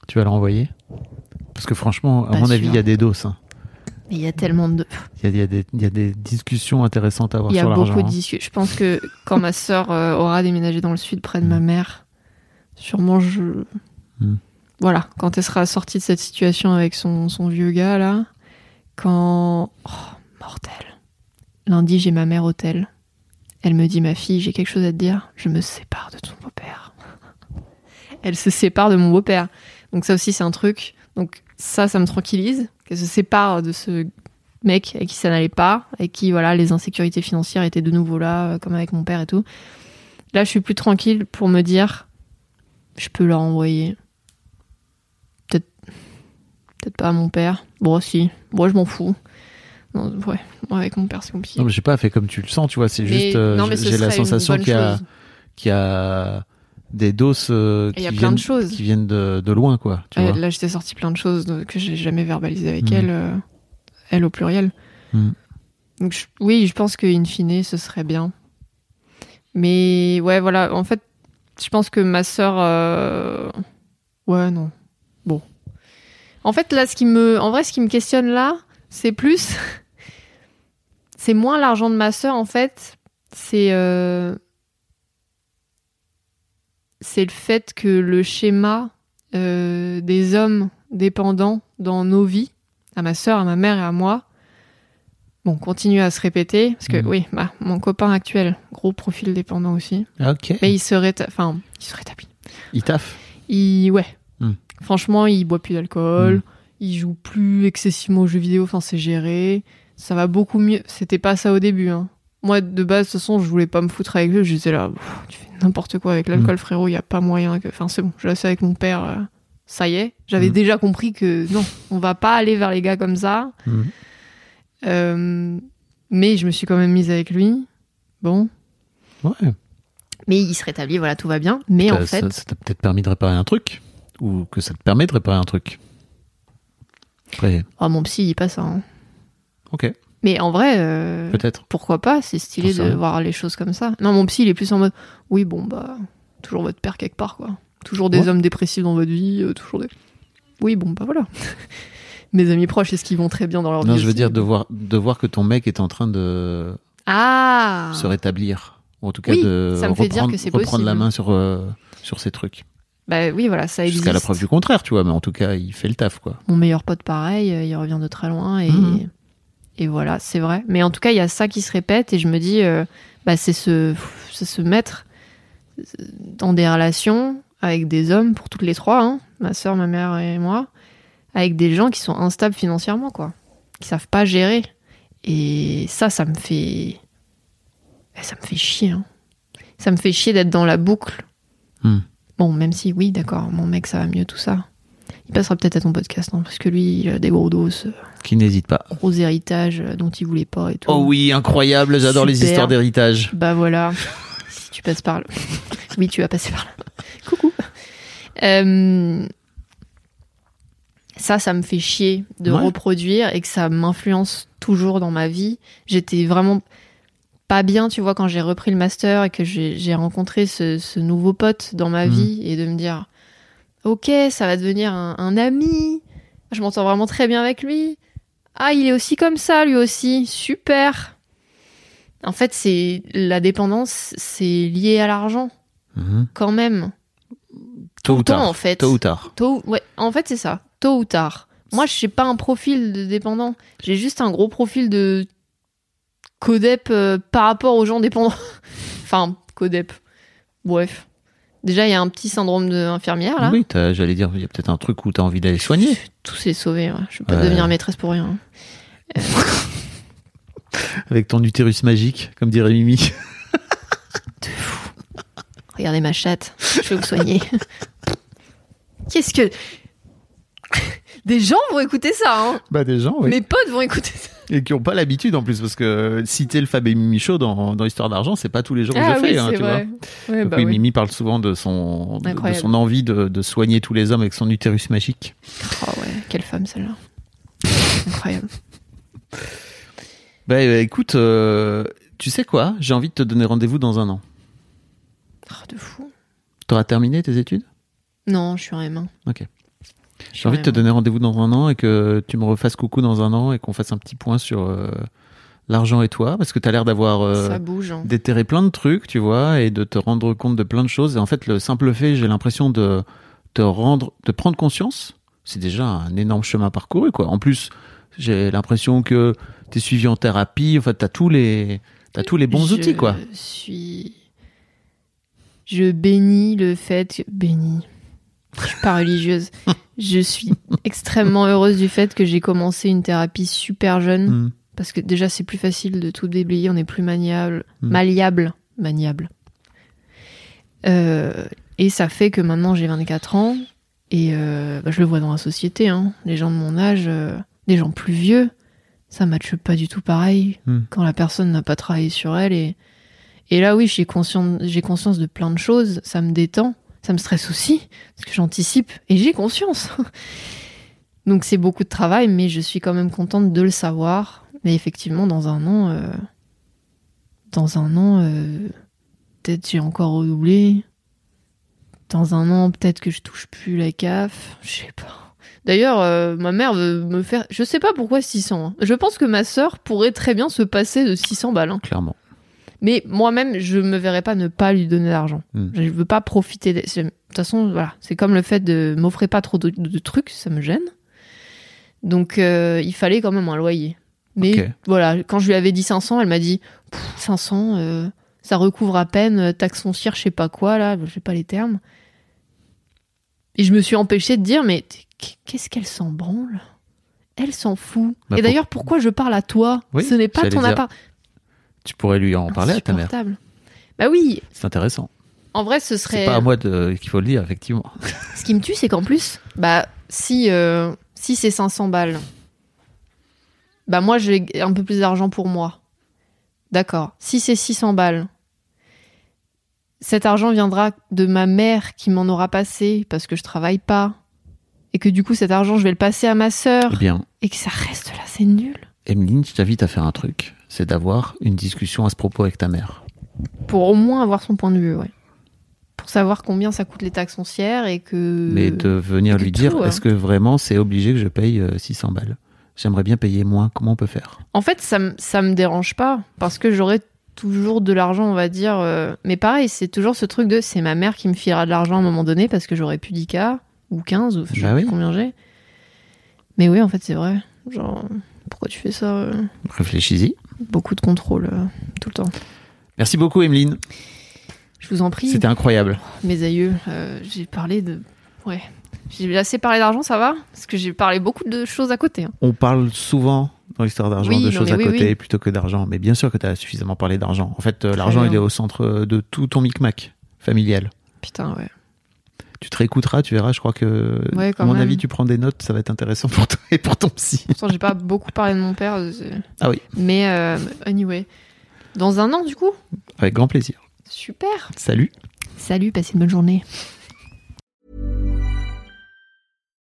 Tu vas leur envoyer? Parce que franchement, à Pas mon sûr. avis, il y a des doses. hein. Il y a tellement de. Il y a, il y a des, il y a des discussions intéressantes à avoir Il y a sur l'argent. beaucoup de hein. discussions. Je pense que quand ma sœur euh, aura déménagé dans le sud près de ma mère, sûrement je. Mm. Voilà, quand elle sera sortie de cette situation avec son, son vieux gars là, quand. Oh, mortel. Lundi, j'ai ma mère au tel. Elle me dit Ma fille, j'ai quelque chose à te dire. Je me sépare de ton beau-père. elle se sépare de mon beau-père. Donc ça aussi, c'est un truc. Donc ça, ça me tranquillise qu'elle se sépare de ce mec avec qui ça n'allait pas, avec qui voilà les insécurités financières étaient de nouveau là, euh, comme avec mon père et tout. Là, je suis plus tranquille pour me dire, je peux leur envoyer. Peut-être, peut-être pas à mon père. Bon, si. Bon, je m'en fous. Non, ouais, Moi, avec mon père, c'est compliqué. Non, mais j'ai pas fait comme tu le sens, tu vois. C'est juste, euh, j'ai la sensation qu'il y a, chose. qu'il y a des doses euh, Et il y qui, a plein viennent, de choses. qui viennent de, de loin, quoi. Tu Euh, vois. là, j'étais sorti plein de choses que j'ai jamais verbalisées avec Mhm. elle, euh, elle au pluriel. Mhm. Donc, je- oui, je pense qu'in fine, ce serait bien. Mais ouais, voilà, en fait, je pense que ma sœur. euh, Ouais, non. Bon. En fait, là, ce qui me. En vrai, ce qui me questionne là, c'est plus. c'est moins l'argent de ma sœur, en fait. C'est. C'est le fait que le schéma euh, des hommes dépendants dans nos vies, à ma sœur, à ma mère et à moi, bon, continue à se répéter. Parce que Mhm. oui, bah, mon copain actuel, gros profil dépendant aussi, Ok. mais il se réta- enfin, il se rétablit. Il taffe. Il, ouais. Mhm. Franchement, il boit plus d'alcool, Mhm. il joue plus excessivement aux jeux vidéo, enfin, c'est géré. Ça va beaucoup mieux. C'était pas ça au début, hein. Moi, de base, de toute façon, je voulais pas me foutre avec lui. J'étais là, Pff, tu fais n'importe quoi avec l'alcool, frérot, il y a pas moyen que. Enfin, c'est bon, je laisse avec mon père. euh, ça y est. J'avais Mhm. déjà compris que non, on va pas aller vers les gars comme ça. Mhm. Euh, mais je me suis quand même mise avec lui. Bon. Ouais. Mais il se rétablit, voilà, tout va bien. Mais en Ça- fait. ça ça t'a peut-être permis de réparer un truc? Ou que ça te permet de réparer un truc? Après, Oh, mon psy, il passe. Hein. ok, Mais en vrai, euh, peut-être. pourquoi pas C'est stylé de voir les choses comme ça. Non, mon psy, il est plus en mode oui, bon, bah, toujours votre père quelque part, quoi. Toujours des Ouais. hommes dépressifs dans votre vie, euh, toujours des. Oui, bon, bah voilà. Mes amis proches, est-ce qu'ils vont très bien dans leur Non, vie je veux dire de voir, de voir que ton mec est en train de Ah se rétablir. Ou en tout cas Oui, de ça me fait dire reprendre, que c'est reprendre la main sur, euh, sur ces trucs. Bah oui, voilà, ça existe. Jusqu'à la preuve du contraire, tu vois, mais en tout cas, il fait le taf, quoi. Mon meilleur pote, pareil, euh, il revient de très loin et, Mhm. Et voilà, c'est vrai. Mais en tout cas, il y a ça qui se répète et je me dis, euh, bah, c'est se, se mettre dans des relations avec des hommes, pour toutes les trois, hein, ma soeur, ma mère et moi, avec des gens qui sont instables financièrement, quoi, qui savent pas gérer. Et ça, ça me fait, eh, ça me fait chier. hein. Ça me fait chier d'être dans la boucle. Hmm. Bon, même si, oui, d'accord, mon mec, ça va mieux, tout ça. Il passera peut-être à ton podcast, hein, parce que lui, il a des gros dos, euh, Qui n'hésite pas. gros héritages euh, dont il voulait pas et tout. Oh oui, incroyable, j'adore les histoires d'héritage. Bah voilà, si tu passes par là. Oui, tu vas passer par là. Coucou. Euh, Ça, ça me fait chier de Ouais. reproduire et que ça m'influence toujours dans ma vie. J'étais vraiment pas bien, tu vois, quand j'ai repris le master et que j'ai rencontré ce, ce nouveau pote dans ma Mhm. vie et de me dire, ok, ça va devenir un, un ami. Je m'entends vraiment très bien avec lui. Ah, il est aussi comme ça, lui aussi. Super. En fait, c'est la dépendance, c'est lié à l'argent, Mhm. quand même. Tôt ou temps, tard. en fait. Tôt ou tard. Tôt, ouais, en fait, c'est ça. Tôt ou tard. Moi, je n'ai pas un profil de dépendant. J'ai juste un gros profil de codep euh, par rapport aux gens dépendants. enfin, codep. Bref. Déjà, il y a un petit syndrome d'infirmière, là. Oui, j'allais dire, il y a peut-être un truc où t'as envie d'aller soigner. Tout s'est sauvé. ouais. Je vais pas devenir maîtresse pour rien. Avec ton utérus magique, comme dirait Mimi. Regardez ma chatte. Je vais vous soigner. Qu'est-ce que. Des gens vont écouter ça, hein. Bah, des gens, oui. Mes potes vont écouter ça. Et qui n'ont pas l'habitude en plus, parce que citer le Fab et Mimi Show dans, dans Histoire d'argent, c'est pas tous les jours que Ah je oui, fais, hein, tu vrai. vois. Bah oui, oui. Mimi parle souvent de son, de, son envie de, de soigner tous les hommes avec son utérus magique. Oh ouais, quelle femme celle-là. Incroyable. Bah euh, écoute, euh, tu sais quoi? J'ai envie de te donner rendez-vous dans un an. Oh, de fou. T'auras terminé tes études? Non, je suis en M1. Ok. Je J'ai envie en de te M1. donner rendez-vous dans un an et que tu me refasses coucou dans un an et qu'on fasse un petit point sur euh, l'argent et toi, parce que tu as l'air d'avoir euh, hein. déterré plein de trucs, tu vois, et de te rendre compte de plein de choses. Et en fait, le simple fait, j'ai l'impression de te rendre, de prendre conscience, c'est déjà un énorme chemin parcouru, quoi. En plus, j'ai l'impression que tu es suivi en thérapie, en fait, tu as tous les, t'as tous les bons je outils, quoi. suis. Je bénis le fait. que- Bénis. Je suis pas religieuse. je suis extrêmement heureuse du fait que j'ai commencé une thérapie super jeune. Hmm. Parce que déjà, c'est plus facile de tout déblayer, on est plus maniable, Mm. malliable, maniable. Euh, et ça fait que maintenant j'ai 24 ans et euh, bah, je le vois dans la société. Hein. Les gens de mon âge, euh, les gens plus vieux, ça matche pas du tout pareil Mm. quand la personne n'a pas travaillé sur elle. Et, et là, oui, j'ai conscience, j'ai conscience de plein de choses. Ça me détend, ça me stresse aussi parce que j'anticipe et j'ai conscience. Donc c'est beaucoup de travail, mais je suis quand même contente de le savoir. Mais effectivement, dans un an, euh, dans un an, euh, peut-être j'ai encore redoublé. Dans un an, peut-être que je touche plus la CAF. Je sais pas. D'ailleurs, euh, ma mère veut me faire. Je sais pas pourquoi 600. hein. Je pense que ma sœur pourrait très bien se passer de 600 balles. hein. Clairement. Mais moi-même, je me verrais pas ne pas lui donner d'argent. Hmm. Je veux pas profiter. De toute façon, voilà, c'est comme le fait de m'offrir pas trop de, de trucs, ça me gêne. Donc, euh, il fallait quand même un loyer. Mais voilà, quand je lui avais dit 500, elle m'a dit Pff, 500, euh, ça recouvre à peine taxe foncière, je sais pas quoi là, je sais pas les termes. Et je me suis empêchée de dire mais qu'est-ce qu'elle s'en branle? Elle s'en fout. Bah, Et pour- d'ailleurs, pourquoi je parle à toi? Oui, Ce n'est pas ton appart. Tu pourrais lui en parler à ta mère. Bah oui, C'est intéressant. en vrai, ce C'est serait. pas à moi qu'il faut le dire, effectivement. Ce qui me tue, c'est qu'en plus, bah, si, euh, si c'est 500 balles, bah, moi, j'ai un peu plus d'argent pour moi. D'accord. Si c'est 600 balles, cet argent viendra de ma mère qui m'en aura passé parce que je travaille pas. Et que du coup, cet argent, je vais le passer à ma sœur. Eh bien, Et que ça reste là, c'est nul. Emeline, je t'invite à faire un truc. C'est d'avoir une discussion à ce propos avec ta mère. Pour au moins avoir son point de vue, ouais. Pour savoir combien ça coûte les taxes foncières et que. Mais de venir lui dire, hein. est-ce que vraiment c'est obligé que je paye euh, 600 balles? J'aimerais bien payer moins. Comment on peut faire? En fait, ça, me- ça me dérange pas parce que j'aurai toujours de l'argent, on va dire. euh, Mais pareil, c'est toujours ce truc de c'est ma mère qui me filera de l'argent à un moment donné parce que j'aurai plus 10K ou 15 ou je sais Bah plus oui. combien j'ai. Mais oui, en fait, c'est vrai. Genre, pourquoi tu fais ça euh, Réfléchis-y. Beaucoup de contrôle euh, tout le temps. Merci beaucoup, Emeline. Je vous en prie, C'était incroyable. mes aïeux. euh, j'ai parlé de. Ouais. J'ai assez parlé d'argent, ça va? Parce que j'ai parlé beaucoup de choses à côté. hein. On parle souvent dans l'histoire d'argent Oui, de choses à oui, côté oui. plutôt que d'argent. Mais bien sûr que tu as suffisamment parlé d'argent. En fait, euh, l'argent, il est au centre de tout ton micmac familial. Putain, ouais. Tu te réécouteras, tu verras. Je crois que, Ouais, à mon même. avis, tu prends des notes. Ça va être intéressant pour toi et pour ton psy. Pourtant, j'ai pas beaucoup parlé de mon père. c'est- Ah oui, Mais, euh, anyway. Dans un an, du coup? Avec grand plaisir. Super Salut. Salut, passez une bonne journée.